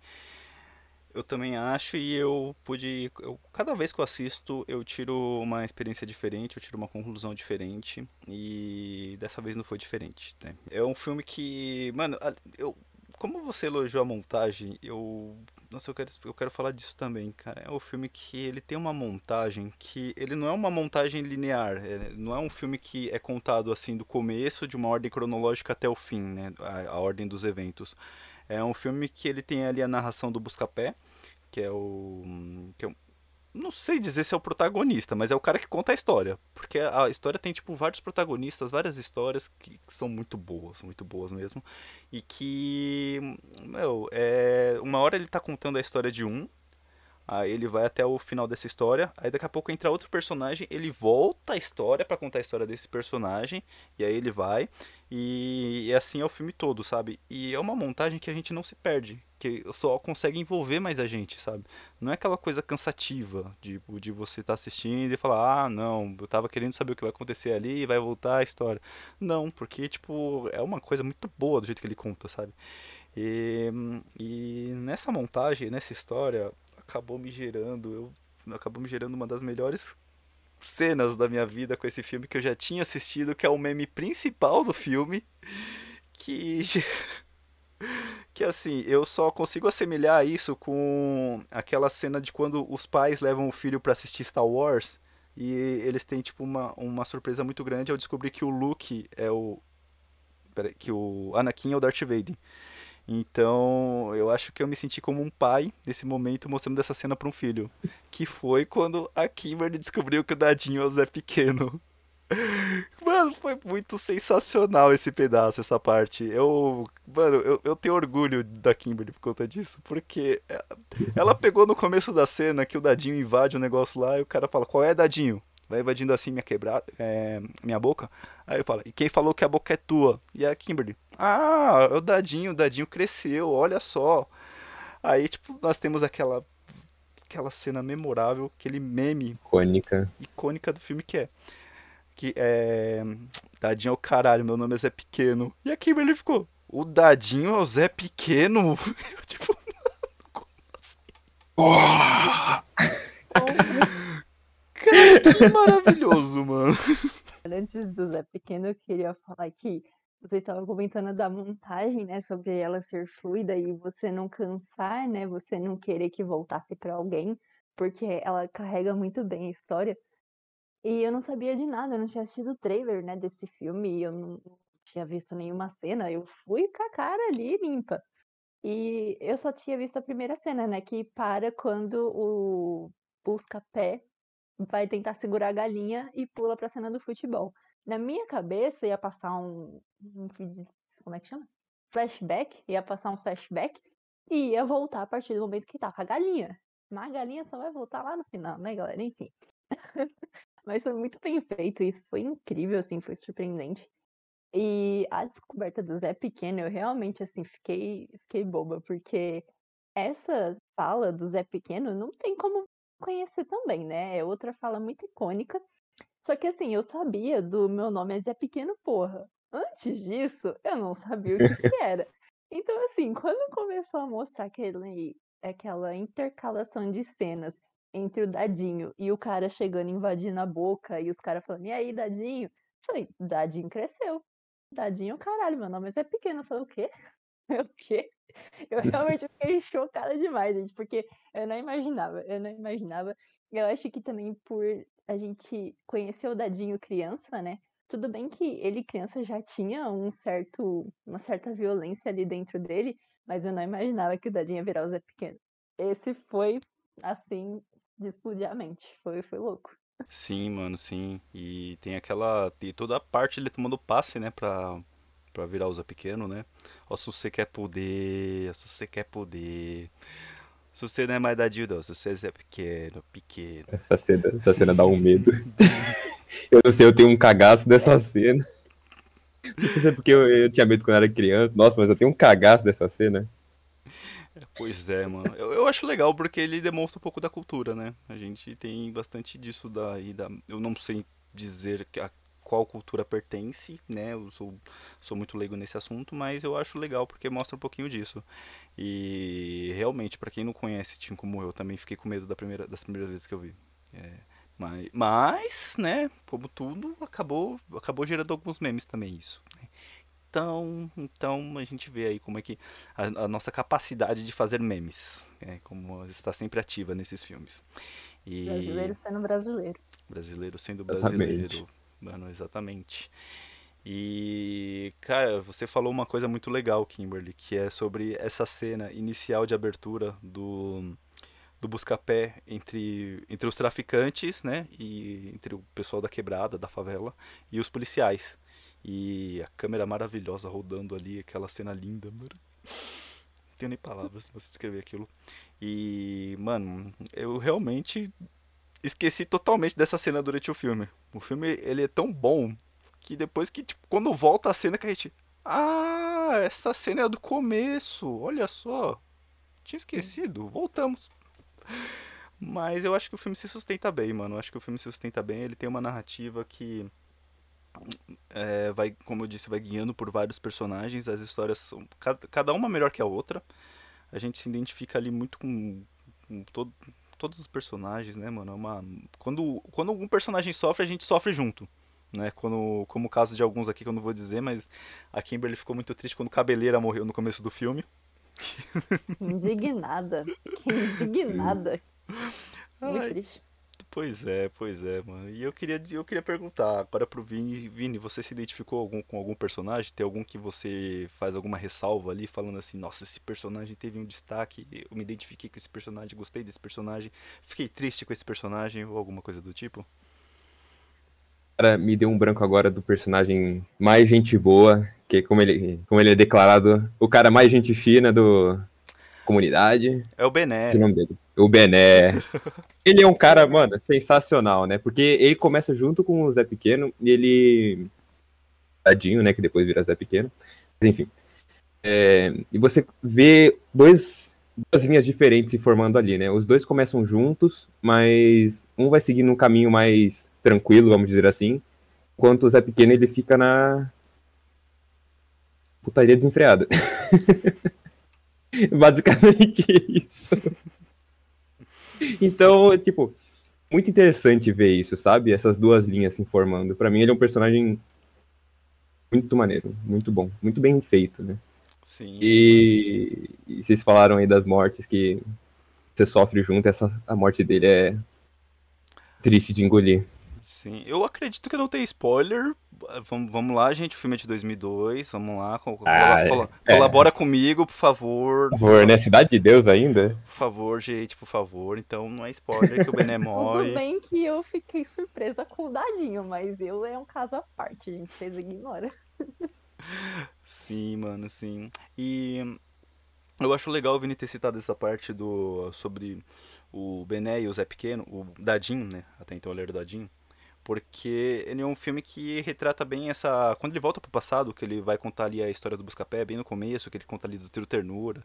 Eu também acho e eu pude. Eu, cada vez que eu assisto, eu tiro uma experiência diferente, eu tiro uma conclusão diferente. E dessa vez não foi diferente. Né? É um filme que. Mano, eu, como você elogiou a montagem, eu nossa, eu quero, eu quero falar disso também, cara. É um filme que ele tem uma montagem que ele não é uma montagem linear. É, não é um filme que é contado assim do começo de uma ordem cronológica até o fim, né? A, a ordem dos eventos. É um filme que ele tem ali a narração do Buscapé, que é o que é não sei dizer se é o protagonista, mas é o cara que conta a história. Porque a história tem, tipo, vários protagonistas, várias histórias que, que são muito boas, muito boas mesmo. E que, meu, é, uma hora ele tá contando a história de um, Aí ele vai até o final dessa história, aí daqui a pouco entra outro personagem, ele volta a história para contar a história desse personagem, e aí ele vai, e, e, assim é o filme todo, sabe? E é uma montagem que a gente não se perde, que só consegue envolver mais a gente, sabe? Não é aquela coisa cansativa de, de você estar tá assistindo e falar, ah, não, eu tava querendo saber o que vai acontecer ali e vai voltar a história. Não, porque, tipo, é uma coisa muito boa do jeito que ele conta, sabe? E, e nessa montagem, nessa história, acabou me gerando, eu acabou me gerando uma das melhores cenas da minha vida com esse filme que eu já tinha assistido, que é o meme principal do filme, que <laughs> que assim, eu só consigo assemelhar isso com aquela cena de quando os pais levam o filho para assistir Star Wars e eles têm tipo uma, uma surpresa muito grande ao descobrir que o Luke é o que o Anakin é o Darth Vader. Então, eu acho que eu me senti como um pai nesse momento mostrando essa cena para um filho, que foi quando a Kimberly descobriu que o dadinho é o Zé Pequeno. Mano, foi muito sensacional esse pedaço, essa parte. Eu, mano, eu, eu tenho orgulho da Kimberly por conta disso, porque ela pegou no começo da cena que o Dadinho invade o negócio lá e o cara fala: Qual é, Dadinho? Vai invadindo assim minha quebrada, é, minha boca. Aí eu falo: E quem falou que a boca é tua? E a Kimberly: Ah, é o Dadinho, o Dadinho cresceu, olha só. Aí, tipo, nós temos aquela aquela cena memorável, aquele meme Icônica. icônica do filme que é que é Dadinho é o caralho, meu nome é Zé Pequeno. E a Kimberly ficou, o Dadinho é o Zé Pequeno? <laughs> Eu, tipo, <laughs> cara, que maravilhoso, mano. Antes do Zé Pequeno, eu queria falar que você estava comentando da montagem, né, sobre ela ser fluida e você não cansar, né, você não querer que voltasse para alguém, porque ela carrega muito bem a história. E eu não sabia de nada, eu não tinha assistido o trailer, né, desse filme, eu não tinha visto nenhuma cena, eu fui com a cara ali limpa. E eu só tinha visto a primeira cena, né, que para quando o busca-pé vai tentar segurar a galinha e pula pra cena do futebol. Na minha cabeça ia passar um, um como é que chama? Flashback, ia passar um flashback e ia voltar a partir do momento que tá com a galinha. Mas a galinha só vai voltar lá no final, né, galera? Enfim. <laughs> Mas foi muito bem feito, isso foi incrível, assim, foi surpreendente. E a descoberta do Zé Pequeno, eu realmente, assim, fiquei, fiquei boba, porque essa fala do Zé Pequeno não tem como conhecer também, né? É outra fala muito icônica. Só que, assim, eu sabia do meu nome é Zé Pequeno, porra. Antes disso, eu não sabia o que, que <laughs> era. Então, assim, quando começou a mostrar aquele, aquela intercalação de cenas entre o Dadinho e o cara chegando invadindo a boca e os caras falando, e aí, Dadinho? Falei, Dadinho cresceu. Dadinho, caralho, meu nome é pequeno. Eu falei, o quê? <laughs> o quê? Eu realmente <laughs> fiquei chocada demais, gente, porque eu não imaginava, eu não imaginava. Eu acho que também por a gente conhecer o Dadinho criança, né? Tudo bem que ele criança já tinha um certo, uma certa violência ali dentro dele, mas eu não imaginava que o Dadinho ia virar o Zé Pequeno. Esse foi, assim, de explodir a mente. Foi, foi louco. Sim, mano, sim. E tem aquela. Tem toda a parte ele tomando passe, né? Pra, pra virar o Zé Pequeno, né? Ó, se você quer poder. Se você quer poder. Se você não é mais da Dilda, se você é pequeno, pequeno. Essa cena, essa cena dá um medo. <laughs> eu não sei, eu tenho um cagaço dessa cena. Não sei se é porque eu, eu tinha medo quando era criança. Nossa, mas eu tenho um cagaço dessa cena. Pois é, mano. Eu, eu acho legal porque ele demonstra um pouco da cultura, né? A gente tem bastante disso daí. Da... Eu não sei dizer a qual cultura pertence, né? Eu sou, sou muito leigo nesse assunto, mas eu acho legal porque mostra um pouquinho disso. E realmente, para quem não conhece Tim como eu, também fiquei com medo da primeira, das primeiras vezes que eu vi. É, mas, mas, né, como tudo, acabou, acabou gerando alguns memes também isso. Né? Então, então a gente vê aí como é que a, a nossa capacidade de fazer memes, é, como está sempre ativa nesses filmes. E... Brasileiro sendo brasileiro. Brasileiro sendo brasileiro. Exatamente. Mano, exatamente. E, cara, você falou uma coisa muito legal, Kimberly, que é sobre essa cena inicial de abertura do, do busca-pé entre, entre os traficantes, né, e entre o pessoal da quebrada, da favela, e os policiais. E a câmera maravilhosa rodando ali, aquela cena linda, mano. Não tenho nem palavras pra descrever aquilo. E, mano, eu realmente esqueci totalmente dessa cena durante o filme. O filme, ele é tão bom que depois que, tipo, quando volta a cena que a gente... Ah, essa cena é do começo, olha só. Tinha esquecido, voltamos. Mas eu acho que o filme se sustenta bem, mano. Eu acho que o filme se sustenta bem. Ele tem uma narrativa que é, vai, como eu disse, vai guiando por vários personagens. As histórias são cada, cada uma melhor que a outra. A gente se identifica ali muito com, com todo, todos os personagens, né, mano? É uma, quando, quando algum personagem sofre, a gente sofre junto. Né, quando, como o caso de alguns aqui que eu não vou dizer, mas a Kimberly ficou muito triste quando Cabeleira morreu no começo do filme. Indignada. Que indignada. <laughs> Muito Ai, triste. Pois é, pois é, mano. E eu queria, eu queria perguntar agora pro Vini, Vini, você se identificou algum, com algum personagem? Tem algum que você faz alguma ressalva ali, falando assim, nossa, esse personagem teve um destaque, eu me identifiquei com esse personagem, gostei desse personagem, fiquei triste com esse personagem, ou alguma coisa do tipo? Cara, me deu um branco agora do personagem mais gente boa, que como ele, como ele é declarado, o cara mais gente fina do comunidade. É o Bené. É o nome dele. O Bené. ele é um cara, mano, sensacional, né? Porque ele começa junto com o Zé Pequeno e ele. Tadinho, né? Que depois vira Zé Pequeno. Mas, enfim. É... E você vê dois, duas linhas diferentes se formando ali, né? Os dois começam juntos, mas um vai seguindo um caminho mais tranquilo, vamos dizer assim. Enquanto o Zé Pequeno ele fica na. Putaria desenfreada. <laughs> Basicamente isso. Então, tipo, muito interessante ver isso, sabe? Essas duas linhas se formando. Para mim, ele é um personagem muito maneiro, muito bom, muito bem feito, né? Sim. E, e vocês falaram aí das mortes que você sofre junto, essa a morte dele é triste de engolir. Sim, eu acredito que não tem spoiler. Vamos, vamos lá, gente. O filme é de 2002. Vamos lá. Col Ah, col- É. colabora comigo, por favor. Por favor, né? Cidade de Deus ainda? Por favor, gente, por favor. Então não é spoiler que o Bené <laughs> Tudo morre. bem que eu fiquei surpresa com o dadinho, mas eu é um caso à parte, gente. Vocês ignoram. <laughs> Sim, mano, sim. E eu acho legal o Vini ter citado essa parte do sobre o Bené e o Zé Pequeno, o Dadinho, né? Até então ele era o Dadinho. Porque ele é um filme que retrata bem essa. Quando ele volta pro passado, que ele vai contar ali a história do Buscapé, bem no começo, que ele conta ali do Trio Ternura,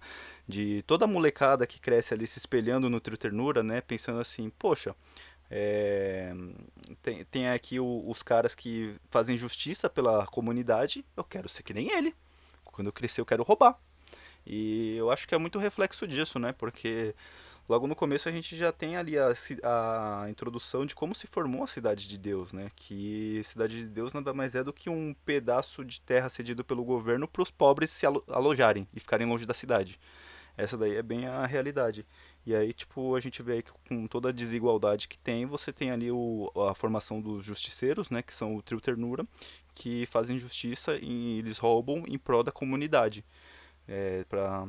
de toda a molecada que cresce ali se espelhando no Trio Ternura, né? Pensando assim, poxa, é, tem, tem aqui o- os caras que fazem justiça pela comunidade, eu quero ser que nem ele. Quando eu crescer, eu quero roubar. E eu acho que é muito reflexo disso, né? Porque logo no começo a gente já tem ali a, a introdução de como se formou a Cidade de Deus, né? Que Cidade de Deus nada mais é do que um pedaço de terra cedido pelo governo para os pobres se alo- alojarem e ficarem longe da cidade. Essa daí é bem a realidade. E aí, tipo, a gente vê que com toda a desigualdade que tem, você tem ali o, a formação dos justiceiros, né? Que são o trio ternura, que fazem justiça e eles roubam em prol da comunidade. É, pra,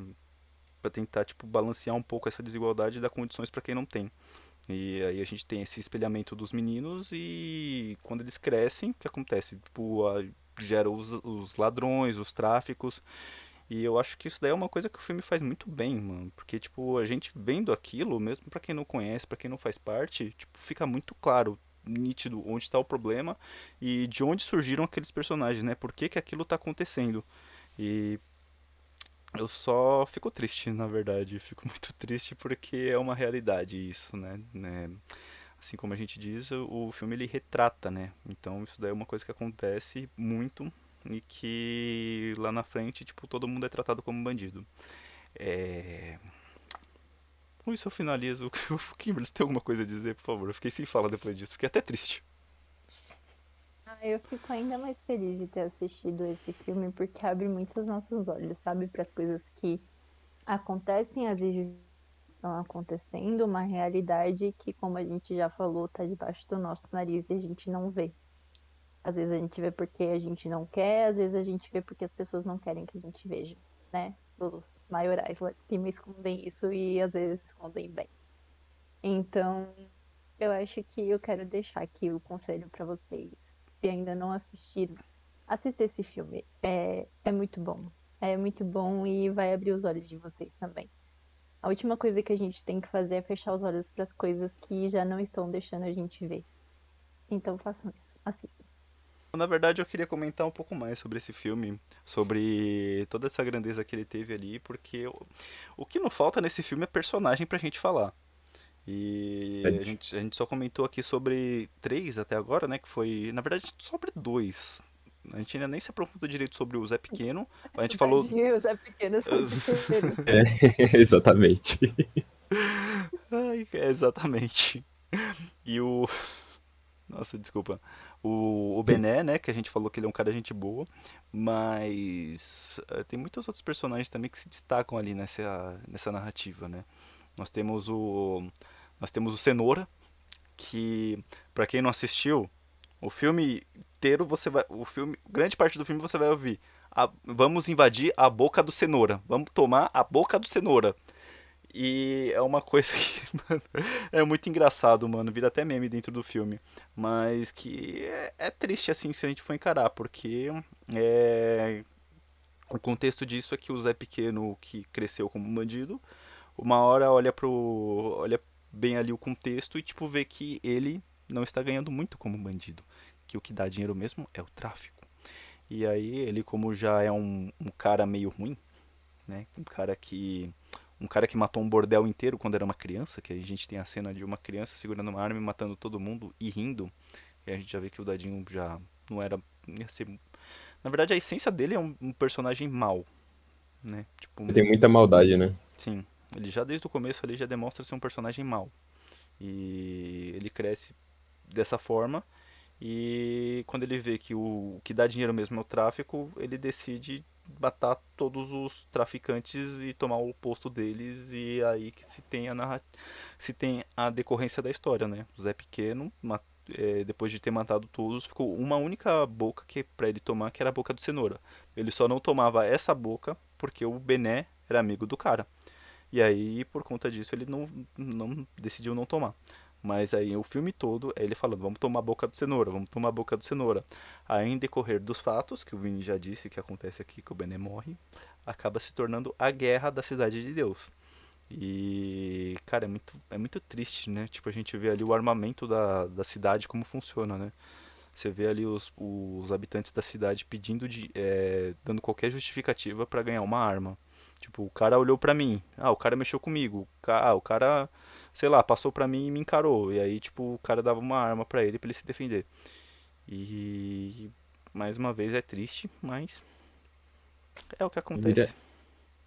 pra tentar, tipo, balancear um pouco essa desigualdade e dar condições pra quem não tem. E aí a gente tem esse espelhamento dos meninos e quando eles crescem, o que acontece? Tipo, a- gera os, os ladrões, os tráficos. E eu acho que isso daí é uma coisa que o filme faz muito bem, mano. Porque, tipo, a gente vendo aquilo, mesmo pra quem não conhece, pra quem não faz parte, tipo, fica muito claro, nítido, onde tá o problema e de onde surgiram aqueles personagens, né? Por que que aquilo tá acontecendo. E eu só fico triste, na verdade. Fico <laughs> muito triste porque é uma realidade isso, né? Né? Assim como a gente diz, o filme ele retrata, né? Então isso daí é uma coisa que acontece muito e que lá na frente, tipo, todo mundo é tratado como bandido. É... Com isso eu finalizo. O <laughs> Kimberly, você tem alguma coisa a dizer, por favor? Eu fiquei sem fala depois disso, fiquei até triste. Eu fico ainda mais feliz de ter assistido esse filme porque abre muito os nossos olhos, sabe, para as coisas que acontecem, injustiças que estão acontecendo, uma realidade que, como a gente já falou, tá debaixo do nosso nariz e a gente não vê. Às vezes a gente vê porque a gente não quer, às vezes a gente vê porque as pessoas não querem que a gente veja, né? Os maiorais lá de cima escondem isso e às vezes escondem bem. Então, eu acho que eu quero deixar aqui o conselho para vocês. Se ainda não assistiram, assista esse filme. É, é muito bom. É muito bom e vai abrir os olhos de vocês também. A última coisa que a gente tem que fazer é fechar os olhos para as coisas que já não estão deixando a gente ver. Então façam isso. Assistam. Na verdade, eu queria comentar um pouco mais sobre esse filme, sobre toda essa grandeza que ele teve ali, porque o, que não falta nesse filme é personagem pra gente falar. E a Verdade. gente, a gente só comentou aqui sobre três até agora, né? Que foi, na verdade, sobre dois. A gente ainda nem se aprofundou direito sobre o Zé Pequeno. A gente <laughs> falou. Tadinho, Zé Pequeno, pequenos. É, <laughs> <laughs> exatamente. Ai, é, exatamente. E o. Nossa, desculpa. O, o Bené, né? Que a gente falou que ele é um cara gente boa. Mas eh, tem muitos outros personagens também que se destacam ali nessa, nessa narrativa, né? Nós temos o. Nós temos o Cenoura, que, pra quem não assistiu, o filme inteiro você vai. O filme. Grande parte do filme você vai ouvir. "A- vamos invadir a boca do cenoura. Vamos tomar a boca do cenoura. E é uma coisa <laughs> que, mano, é muito engraçado, mano. Vira até meme dentro do filme. Mas que é, é triste, assim, se a gente for encarar. Porque é, o contexto disso é que o Zé Pequeno, que cresceu como bandido, uma hora olha pro. olha bem ali o contexto e, tipo, vê que ele não está ganhando muito como bandido. Que o que dá dinheiro mesmo é o tráfico. E aí ele, como já é um, um cara meio ruim, né? Um cara que um cara que matou um bordel inteiro quando era uma criança, que a gente tem a cena de uma criança segurando uma arma e matando todo mundo e rindo. E a gente já vê que o Dadinho já não era. Ia ser... Na verdade, a essência dele é um, um personagem mau. Né? Tipo, Tem muita maldade, né? Sim. Ele já desde o começo ali já demonstra ser um personagem mau. E ele cresce dessa forma. E quando ele vê que o, o que dá dinheiro mesmo é o tráfico, ele decide matar todos os traficantes e tomar o posto deles e é aí que se tem a narra... se tem a decorrência da história, né? O Zé Pequeno, é, depois de ter matado todos, ficou uma única boca que para ele tomar, que era a boca do cenoura. Ele só não tomava essa boca porque o Bené era amigo do cara. E aí, por conta disso, ele não, não decidiu não tomar. Mas aí o filme todo é ele falando, vamos tomar a boca do cenoura, vamos tomar a boca do cenoura. Aí em decorrer dos fatos, que o Vini já disse que acontece aqui, que o Bené morre, acaba se tornando a guerra da cidade de Deus. E, cara, é muito, é muito triste, né? Tipo, a gente vê ali o armamento da, da cidade, como funciona, né? Você vê ali os, os habitantes da cidade pedindo, de, é, dando qualquer justificativa para ganhar uma arma. Tipo, o cara olhou pra mim, ah, o cara mexeu comigo, ah, o cara sei lá, passou pra mim e me encarou. E aí, tipo, o cara dava uma arma pra ele pra ele se defender. E mais uma vez é triste, mas é o que acontece. Vira,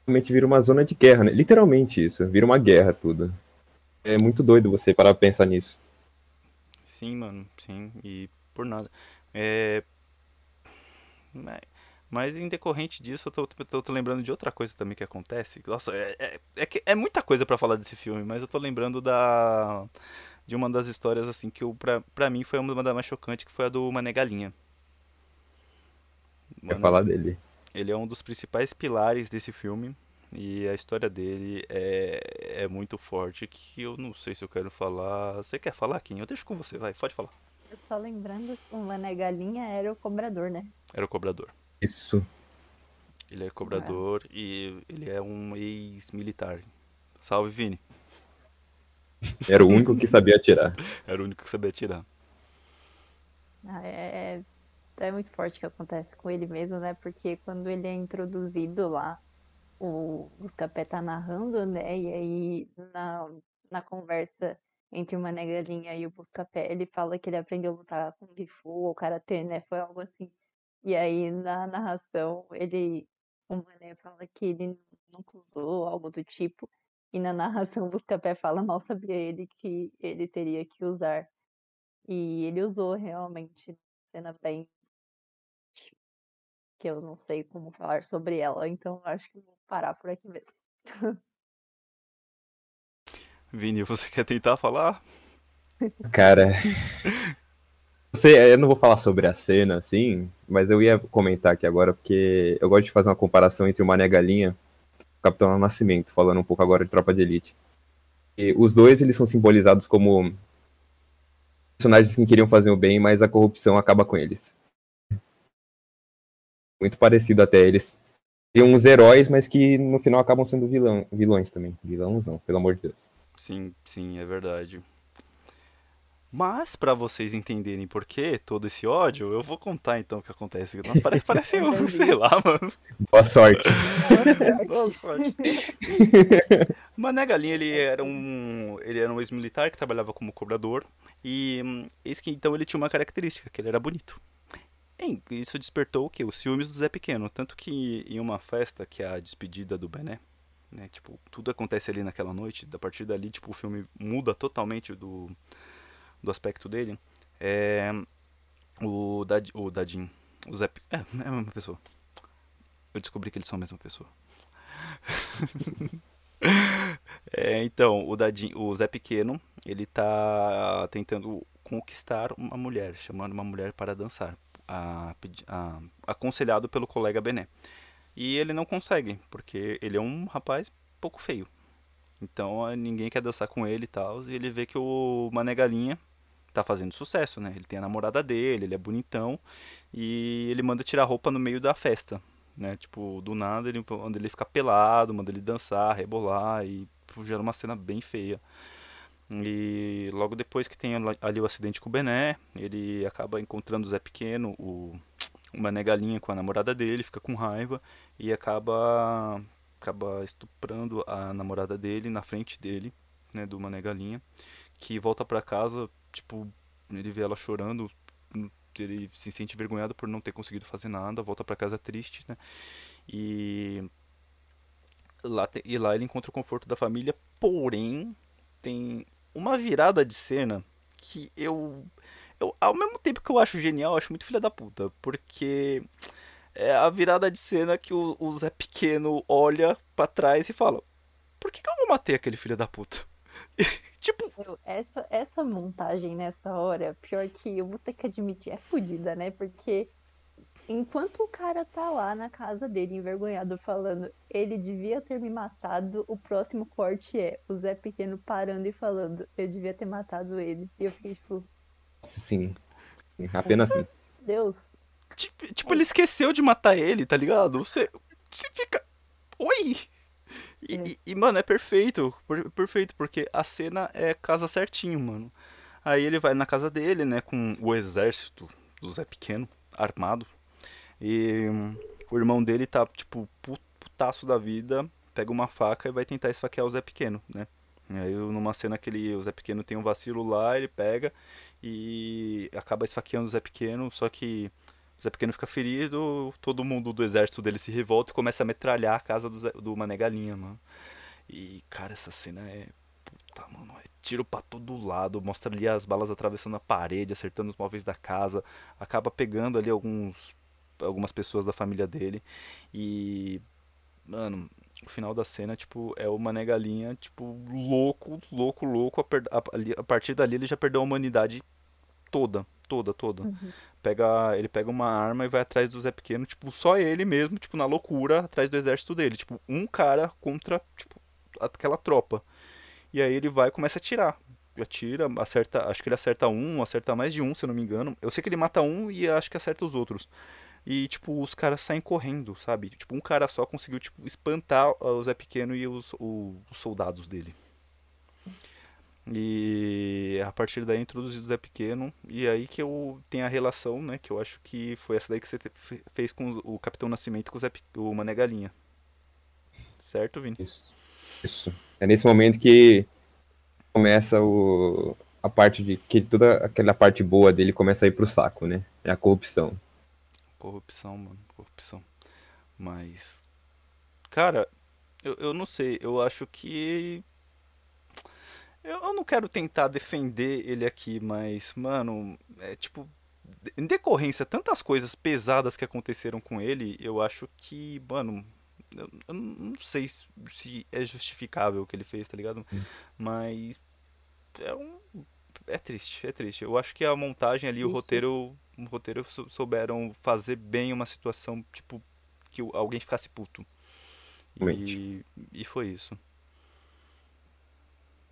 realmente vira uma zona de guerra, né? Literalmente isso, vira uma guerra tudo. É muito doido você parar pra pensar nisso. Sim, mano, sim, e por nada. É. Mas em decorrente disso, eu tô, tô, tô, lembrando de outra coisa também que acontece. Nossa, é, é, é, é muita coisa para falar desse filme, mas eu tô lembrando da de uma das histórias assim que eu, pra, pra mim foi uma das mais chocantes, que foi a do Mané Galinha. Mano, falar dele. Ele é um dos principais pilares desse filme. E a história dele é, é muito forte que eu não sei se eu quero falar. Você quer falar, Kim? Eu deixo com você, vai, pode falar. Eu só lembrando que o Mané Galinha era o cobrador, né? Era o cobrador. Isso. Ele é cobrador é. e ele é um ex-militar. Salve, Vini. Era o único que sabia atirar. <laughs> Era o único que sabia atirar. Ah, é, é, é muito forte o que acontece com ele mesmo, né? Porque quando ele é introduzido lá, o Buscapé tá narrando, né? E aí na, na conversa entre o Mané Galinha e o Buscapé, ele fala que ele aprendeu a lutar com Gifu ou Karatê, né? Foi algo assim. E aí, na narração, ele, o Mané fala que ele nunca usou algo do tipo. E na narração, o <laughs> Buscapé fala, mal sabia ele que ele teria que usar. E ele usou realmente, cena bem. que eu não sei como falar sobre ela, então acho que vou parar por aqui mesmo. <laughs> Vini, você quer tentar falar? Cara, <laughs> sei, eu não vou falar sobre a cena, assim, mas eu ia comentar aqui agora, porque eu gosto de fazer uma comparação entre o Mané Galinha e o Capitão Nascimento, falando um pouco agora de Tropa de Elite. E os dois, eles são simbolizados como personagens que queriam fazer o bem, mas a corrupção acaba com eles. Muito parecido até eles. Tem uns heróis, mas que no final acabam sendo vilão, vilões também. Vilões não, pelo amor de Deus. Sim, sim, é verdade. Mas, para vocês entenderem por que todo esse ódio, eu vou contar então o que acontece. Nossa, parece, <laughs> parece um, sei lá, mano. Boa sorte. <laughs> Boa sorte. <laughs> Mané Galinha, ele era um, ele era um ex-militar que trabalhava como cobrador. E hum, esse que, então ele tinha uma característica, que ele era bonito. E isso despertou o quê? Os ciúmes do Zé Pequeno. Tanto que em uma festa, que é a despedida do Bené, né? Tipo, tudo acontece ali naquela noite. A partir dali, tipo, o filme muda totalmente do do aspecto dele, é o, Dad, o Dadin, o é, é a mesma pessoa. Eu descobri que eles são a mesma pessoa. <laughs> é, então, o, Dadin, o Zé Pequeno, ele tá tentando conquistar uma mulher, chamando uma mulher para dançar, a, a, aconselhado pelo colega Bené. E ele não consegue, porque ele é um rapaz pouco feio. Então ninguém quer dançar com ele e tal. E ele vê que o Mané Galinha tá fazendo sucesso, né? Ele tem a namorada dele, ele é bonitão. E ele manda tirar roupa no meio da festa, né? Tipo, do nada ele manda ele ficar pelado, manda ele dançar, rebolar e gera uma cena bem feia. E logo depois que tem ali o acidente com o Bené, ele acaba encontrando o Zé Pequeno, o, o Mané Galinha com a namorada dele, fica com raiva e acaba acaba estuprando a namorada dele na frente dele, né, do Mané Galinha, que volta para casa, tipo, ele vê ela chorando, ele se sente envergonhado por não ter conseguido fazer nada, volta para casa triste, né? E lá, e lá ele encontra o conforto da família, porém tem uma virada de cena que eu, eu ao mesmo tempo que eu acho genial, eu acho muito filha da puta, porque é a virada de cena que o, o Zé Pequeno olha para trás e fala: Por que, que, eu não matei aquele filho da puta? <laughs> tipo. essa, essa montagem nessa hora, pior que eu vou ter que admitir, é fodida, né? Porque enquanto o cara tá lá na casa dele, envergonhado, falando, ele devia ter me matado, o próximo corte é o Zé Pequeno parando e falando, eu devia ter matado ele. E eu fiquei tipo. Sim. Apenas assim. Deus, Tipo, tipo, ele esqueceu de matar ele, tá ligado? Você, você fica. Oi! E, é. e, e, mano, é perfeito. Perfeito, porque a cena é casa certinho, mano. Aí ele vai na casa dele, né, com o exército do Zé Pequeno, armado. E o irmão dele tá, tipo, putaço da vida, pega uma faca e vai tentar esfaquear o Zé Pequeno, né? E aí numa cena que ele, o Zé Pequeno tem um vacilo lá, ele pega e acaba esfaqueando o Zé Pequeno, só que Zé Pequeno fica ferido, todo mundo do exército dele se revolta e começa a metralhar a casa do, Zé, do Mané Galinha, mano. E, cara, essa cena é. Puta, mano. É tiro pra todo lado. Mostra ali as balas atravessando a parede, acertando os móveis da casa. Acaba pegando ali alguns. Algumas pessoas da família dele. E. Mano, o final da cena, tipo, é o Mané Galinha, tipo, louco, louco, louco. A, a, a partir dali ele já perdeu a humanidade toda toda, toda. Uhum. Pega, ele pega uma arma e vai atrás do Zé Pequeno, tipo, só ele mesmo, tipo, na loucura, atrás do exército dele. Tipo, um cara contra, tipo, aquela tropa. E aí ele vai e começa a atirar. Atira, acerta, acho que ele acerta um, acerta mais de um, se eu não me engano. Eu sei que ele mata um e acho que acerta os outros. E, tipo, os caras saem correndo, sabe? Tipo, um cara só conseguiu, tipo, espantar o Zé Pequeno e os, o, os soldados dele. E a partir daí introduzido o Zé Pequeno. E aí que eu tenho a relação, né? Que eu acho que foi essa daí que você fez com o Capitão Nascimento com o, Zé, o Mané Galinha. Certo, Vini? Isso. Isso. É nesse momento que começa o, a parte de. que toda aquela parte boa dele começa a ir pro saco, né? É a corrupção. Corrupção, mano. Corrupção. Mas. Cara, eu, eu não sei. Eu acho que eu, eu não quero tentar defender ele aqui, mas, mano, é tipo. Em decorrência, tantas coisas pesadas que aconteceram com ele, eu acho que, mano, eu, eu não sei se é justificável o que ele fez, tá ligado? Hum. Mas é um é triste, é triste. Eu acho que a montagem ali, o roteiro, o roteiro souberam fazer bem uma situação, tipo, que alguém ficasse puto. E, e foi isso.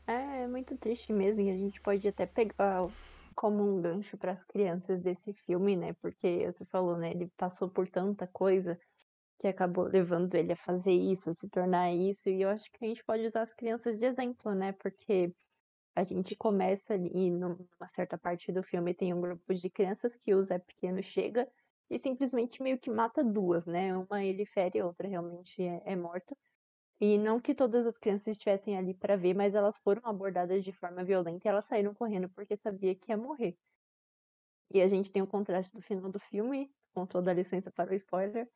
É muito triste mesmo, e a gente pode até pegar como um gancho para as crianças desse filme, né? Porque você falou, né? Ele passou por tanta coisa que acabou levando ele a fazer isso, a se tornar isso, e eu acho que a gente pode usar as crianças de exemplo, né? Porque a gente começa ali, numa certa parte do filme, tem um grupo de crianças que o Zé Pequeno chega e simplesmente meio que mata duas, né? Uma ele fere, a outra realmente é, é morta. E não que todas as crianças estivessem ali para ver, mas elas foram abordadas de forma violenta e elas saíram correndo porque sabia que ia morrer. E a gente tem o contraste do final do filme, com toda a licença para o spoiler,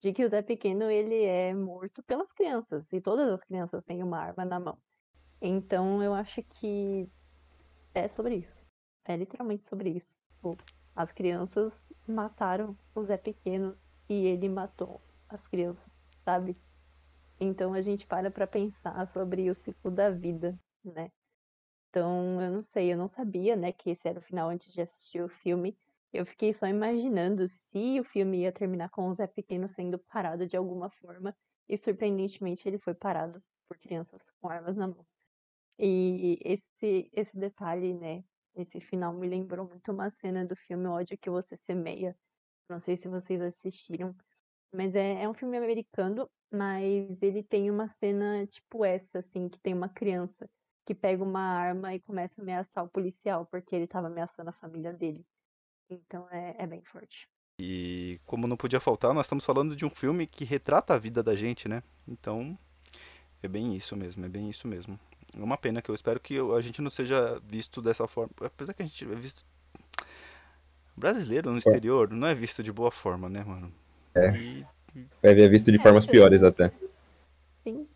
de que o Zé Pequeno ele é morto pelas crianças e todas as crianças têm uma arma na mão. Então eu acho que é sobre isso. É literalmente sobre isso. Tipo, as crianças mataram o Zé Pequeno e ele matou as crianças, sabe? Então a gente para para pensar sobre o ciclo da vida, né? Então, eu não sei, eu não sabia, né, que esse era o final antes de assistir o filme. Eu fiquei só imaginando se o filme ia terminar com o Zé Pequeno sendo parado de alguma forma. E surpreendentemente ele foi parado. por crianças com armas na mão. E esse, esse detalhe, né? Esse final me lembrou muito uma cena do filme Ódio que Você Semeia. Não sei se vocês assistiram, mas é, é um filme americano, mas ele tem uma cena tipo essa, assim, que tem uma criança que pega uma arma e começa a ameaçar o policial, porque ele estava ameaçando a família dele. Então é, é bem forte. E como não podia faltar, nós estamos falando de um filme que retrata a vida da gente, né? Então é bem isso mesmo, é bem isso mesmo. É uma pena que eu espero que a gente não seja visto dessa forma. Apesar que a gente é visto. Brasileiro no exterior não é visto de boa forma, né, mano? É. E... Vai ver visto de formas piores até. Sim.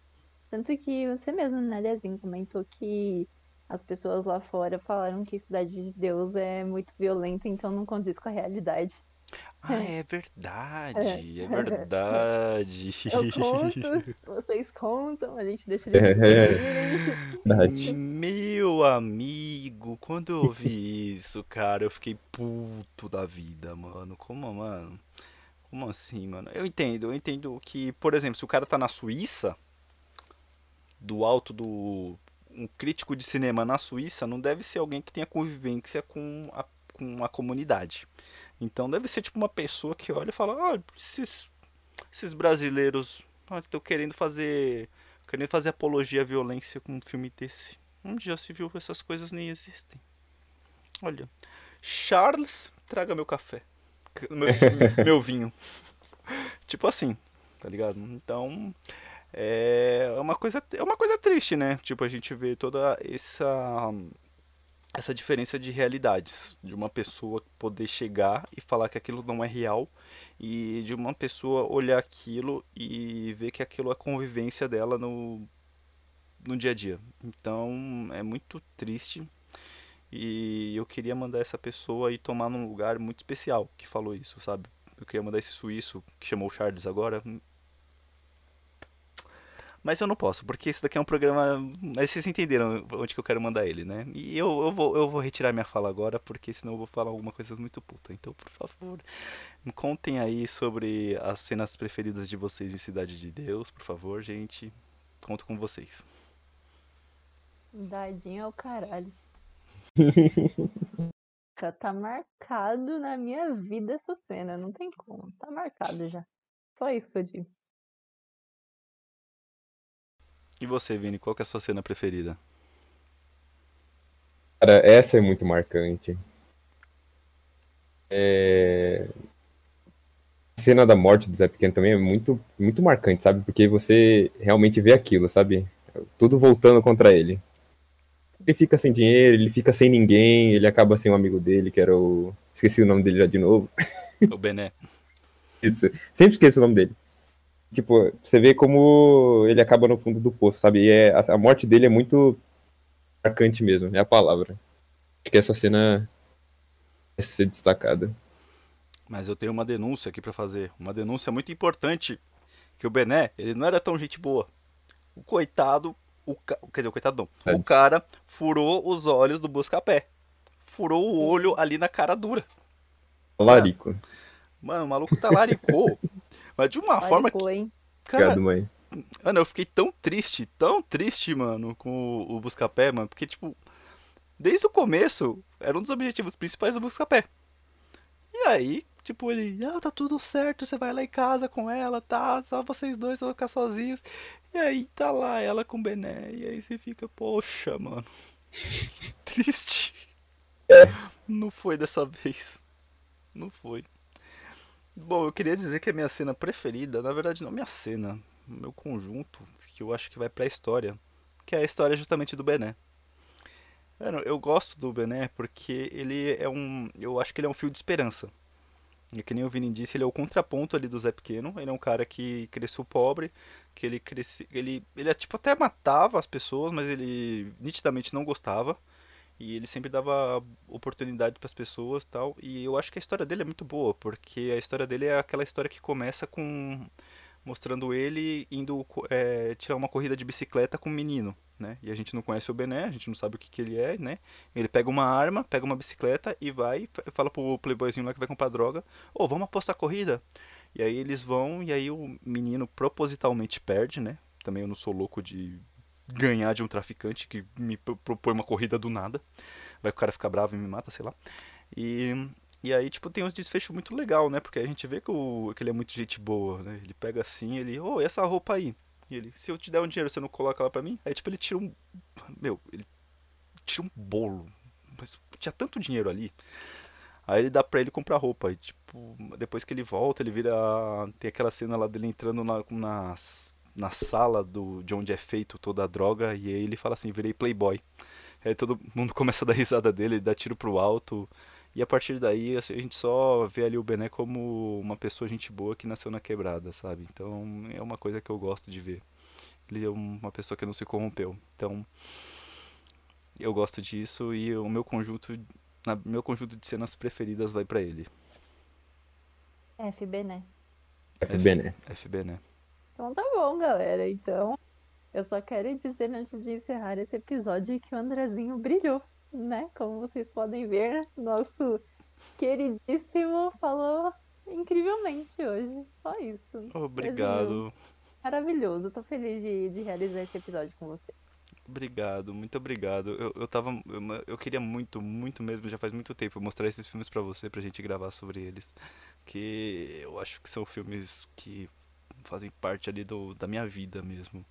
Tanto que você mesmo, né, Lezinho, comentou que as pessoas lá fora falaram que Cidade de Deus é muito violento, então não condiz com a realidade. Ah, <laughs> é verdade, é, é verdade. <laughs> Eu conto, vocês contam, a gente deixa eles <laughs> é, Meu amigo, quando eu ouvi isso, cara, eu fiquei puto da vida, mano. Como, mano? Como assim, mano? Eu entendo, eu entendo que, por exemplo, se o cara tá na Suíça, do alto do. Um crítico de cinema na Suíça não deve ser alguém que tenha convivência com a, com a comunidade. Então deve ser tipo uma pessoa que olha e fala: ah, esses, esses brasileiros estão querendo fazer. Querendo fazer apologia à violência com um filme desse. Onde já se viu essas coisas nem existem. Olha. Charles, traga meu café. Meu, meu vinho. tipo assim, tá ligado? Então. É uma coisa, é uma coisa triste, né? Tipo, a gente vê toda essa essa diferença de realidades, de uma pessoa poder chegar e falar que aquilo não é real e de uma pessoa olhar aquilo e ver que aquilo é convivência dela no, no dia a dia. Então é muito triste e eu queria mandar essa pessoa ir tomar num lugar muito especial que falou isso, sabe? Eu queria mandar esse suíço que chamou Charles agora mas eu não posso, porque isso daqui é um programa. Mas vocês entenderam onde que eu quero mandar ele, né? E eu, eu, vou, eu vou retirar minha fala agora, porque senão eu vou falar alguma coisa muito puta. Então, por favor, me contem aí sobre as cenas preferidas de vocês em Cidade de Deus, por favor, gente. Conto com vocês. Dadinho é o caralho. Tá marcado na minha vida essa cena, não tem como. Tá marcado já. Só isso que eu digo. E você, Vini, qual é a sua cena preferida? Cara, essa é muito marcante. É... A cena da morte do Zé Pequeno também é muito, muito marcante, sabe? Porque você realmente vê aquilo, sabe? Tudo voltando contra ele. Ele fica sem dinheiro, ele fica sem ninguém, ele acaba sem um amigo dele, que era o. Esqueci o nome dele já de novo. O Bené. <laughs> Isso. Sempre esqueço o nome dele. Tipo, você vê como ele acaba no fundo do poço, sabe? E é, a, a morte dele é muito marcante mesmo, é a palavra. Acho que essa cena é ser destacada. Mas eu tenho uma denúncia aqui para fazer. Uma denúncia muito importante. Que o Bené, ele não era tão gente boa. O coitado, o ca... quer dizer, o coitado não. O cara furou os olhos do Buscapé. Furou o olho ali na cara dura. Larico. Mano, o maluco talaricou. <laughs> Mas de uma Laricou, forma que. Hein? Cara, Obrigado, mãe. Mano, eu fiquei tão triste, tão triste, mano, com o, o Buscapé, mano, porque, tipo, desde o começo, era um dos objetivos principais do Buscapé. E aí, tipo, ele, ah, tá tudo certo, você vai lá em casa com ela, tá, só vocês dois vão ficar sozinhos. E aí tá lá ela com o Bené, e aí você fica, poxa, mano, <laughs> triste. É. Não foi dessa vez. Não foi. Bom, eu queria dizer que a minha cena preferida, na verdade não minha cena, meu conjunto, que eu acho que vai pra história, que é a história justamente do Bené. Mano, eu gosto do Bené porque ele é um. Eu acho que ele é um fio de esperança. E que nem o Vini disse, ele é o contraponto ali do Zé Pequeno. Ele é um cara que cresceu pobre, que ele cresce, ele ele tipo até matava as pessoas, mas ele nitidamente não gostava. E ele sempre dava oportunidade para as pessoas tal. E eu acho que a história dele é muito boa, porque a história dele é aquela história que começa com mostrando ele indo é, tirar uma corrida de bicicleta com um menino, né? E a gente não conhece o Bené, a gente não sabe o que, que ele é, né? Ele pega uma arma, pega uma bicicleta e vai, fala pro playboyzinho lá que vai comprar droga, ô, oh, vamos apostar corrida? E aí eles vão, e aí o menino propositalmente perde, né? também eu não sou louco de ganhar de um traficante que me propõe uma corrida do nada. Vai que o cara ficar bravo e me mata, sei lá. E, e aí, tipo, tem uns desfechos muito legal, né? Porque a gente vê que, o, que ele é muito gente boa, né? Ele pega assim, ele, ô, oh, e essa roupa aí? E ele, se eu te der um dinheiro, você não coloca ela pra mim? Aí, tipo, ele tira um. Meu, ele tira um bolo. Mas tinha tanto dinheiro ali. Aí ele dá pra ele comprar roupa. E, tipo, depois que ele volta, ele vira. Tem aquela cena lá dele entrando na, nas na sala do, de onde é feito toda a droga e aí ele fala assim, virei playboy. Aí todo mundo <laughs> começa a dar risada dele, dá tiro pro alto. E a partir daí assim, a gente só vê ali o Bené como uma pessoa gente boa que nasceu na quebrada, sabe? Então é uma coisa que eu gosto de ver. Ele é uma pessoa que não se corrompeu. Então eu gosto disso e o meu conjunto, na, meu conjunto de cenas preferidas vai para ele. FB, né? FB, né? FB, né? Então tá bom, galera. Então, eu só quero dizer antes de encerrar esse episódio que o Andrezinho brilhou, né? Como vocês podem ver, nosso queridíssimo falou incrivelmente hoje. Só isso. Obrigado. Maravilhoso. Tô feliz de, de realizar esse episódio com você. Obrigado, muito obrigado. Eu, eu tava. Eu, eu, queria muito, muito mesmo, já faz muito tempo, mostrar esses filmes para você, pra gente gravar sobre eles. Que eu acho que são filmes que fazem parte ali do, da minha vida mesmo.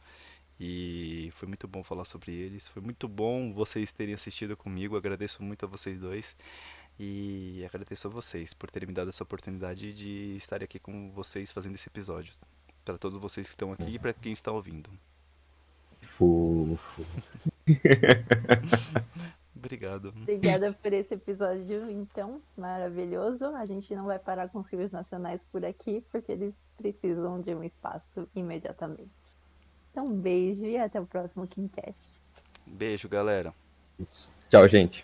E foi muito bom falar sobre eles. Foi muito bom vocês terem assistido comigo. Agradeço muito a vocês dois. E agradeço a vocês por terem me dado essa oportunidade de estar aqui com vocês fazendo esse episódio. Para todos vocês que estão aqui e para quem está ouvindo. Fofo. <laughs> <laughs> Obrigado. Obrigada por esse episódio, então, maravilhoso. A gente não vai parar com os filmes nacionais por aqui, porque eles precisam de um espaço imediatamente. Então, um beijo e até o próximo KimCast. Beijo, galera. Isso. Tchau, gente.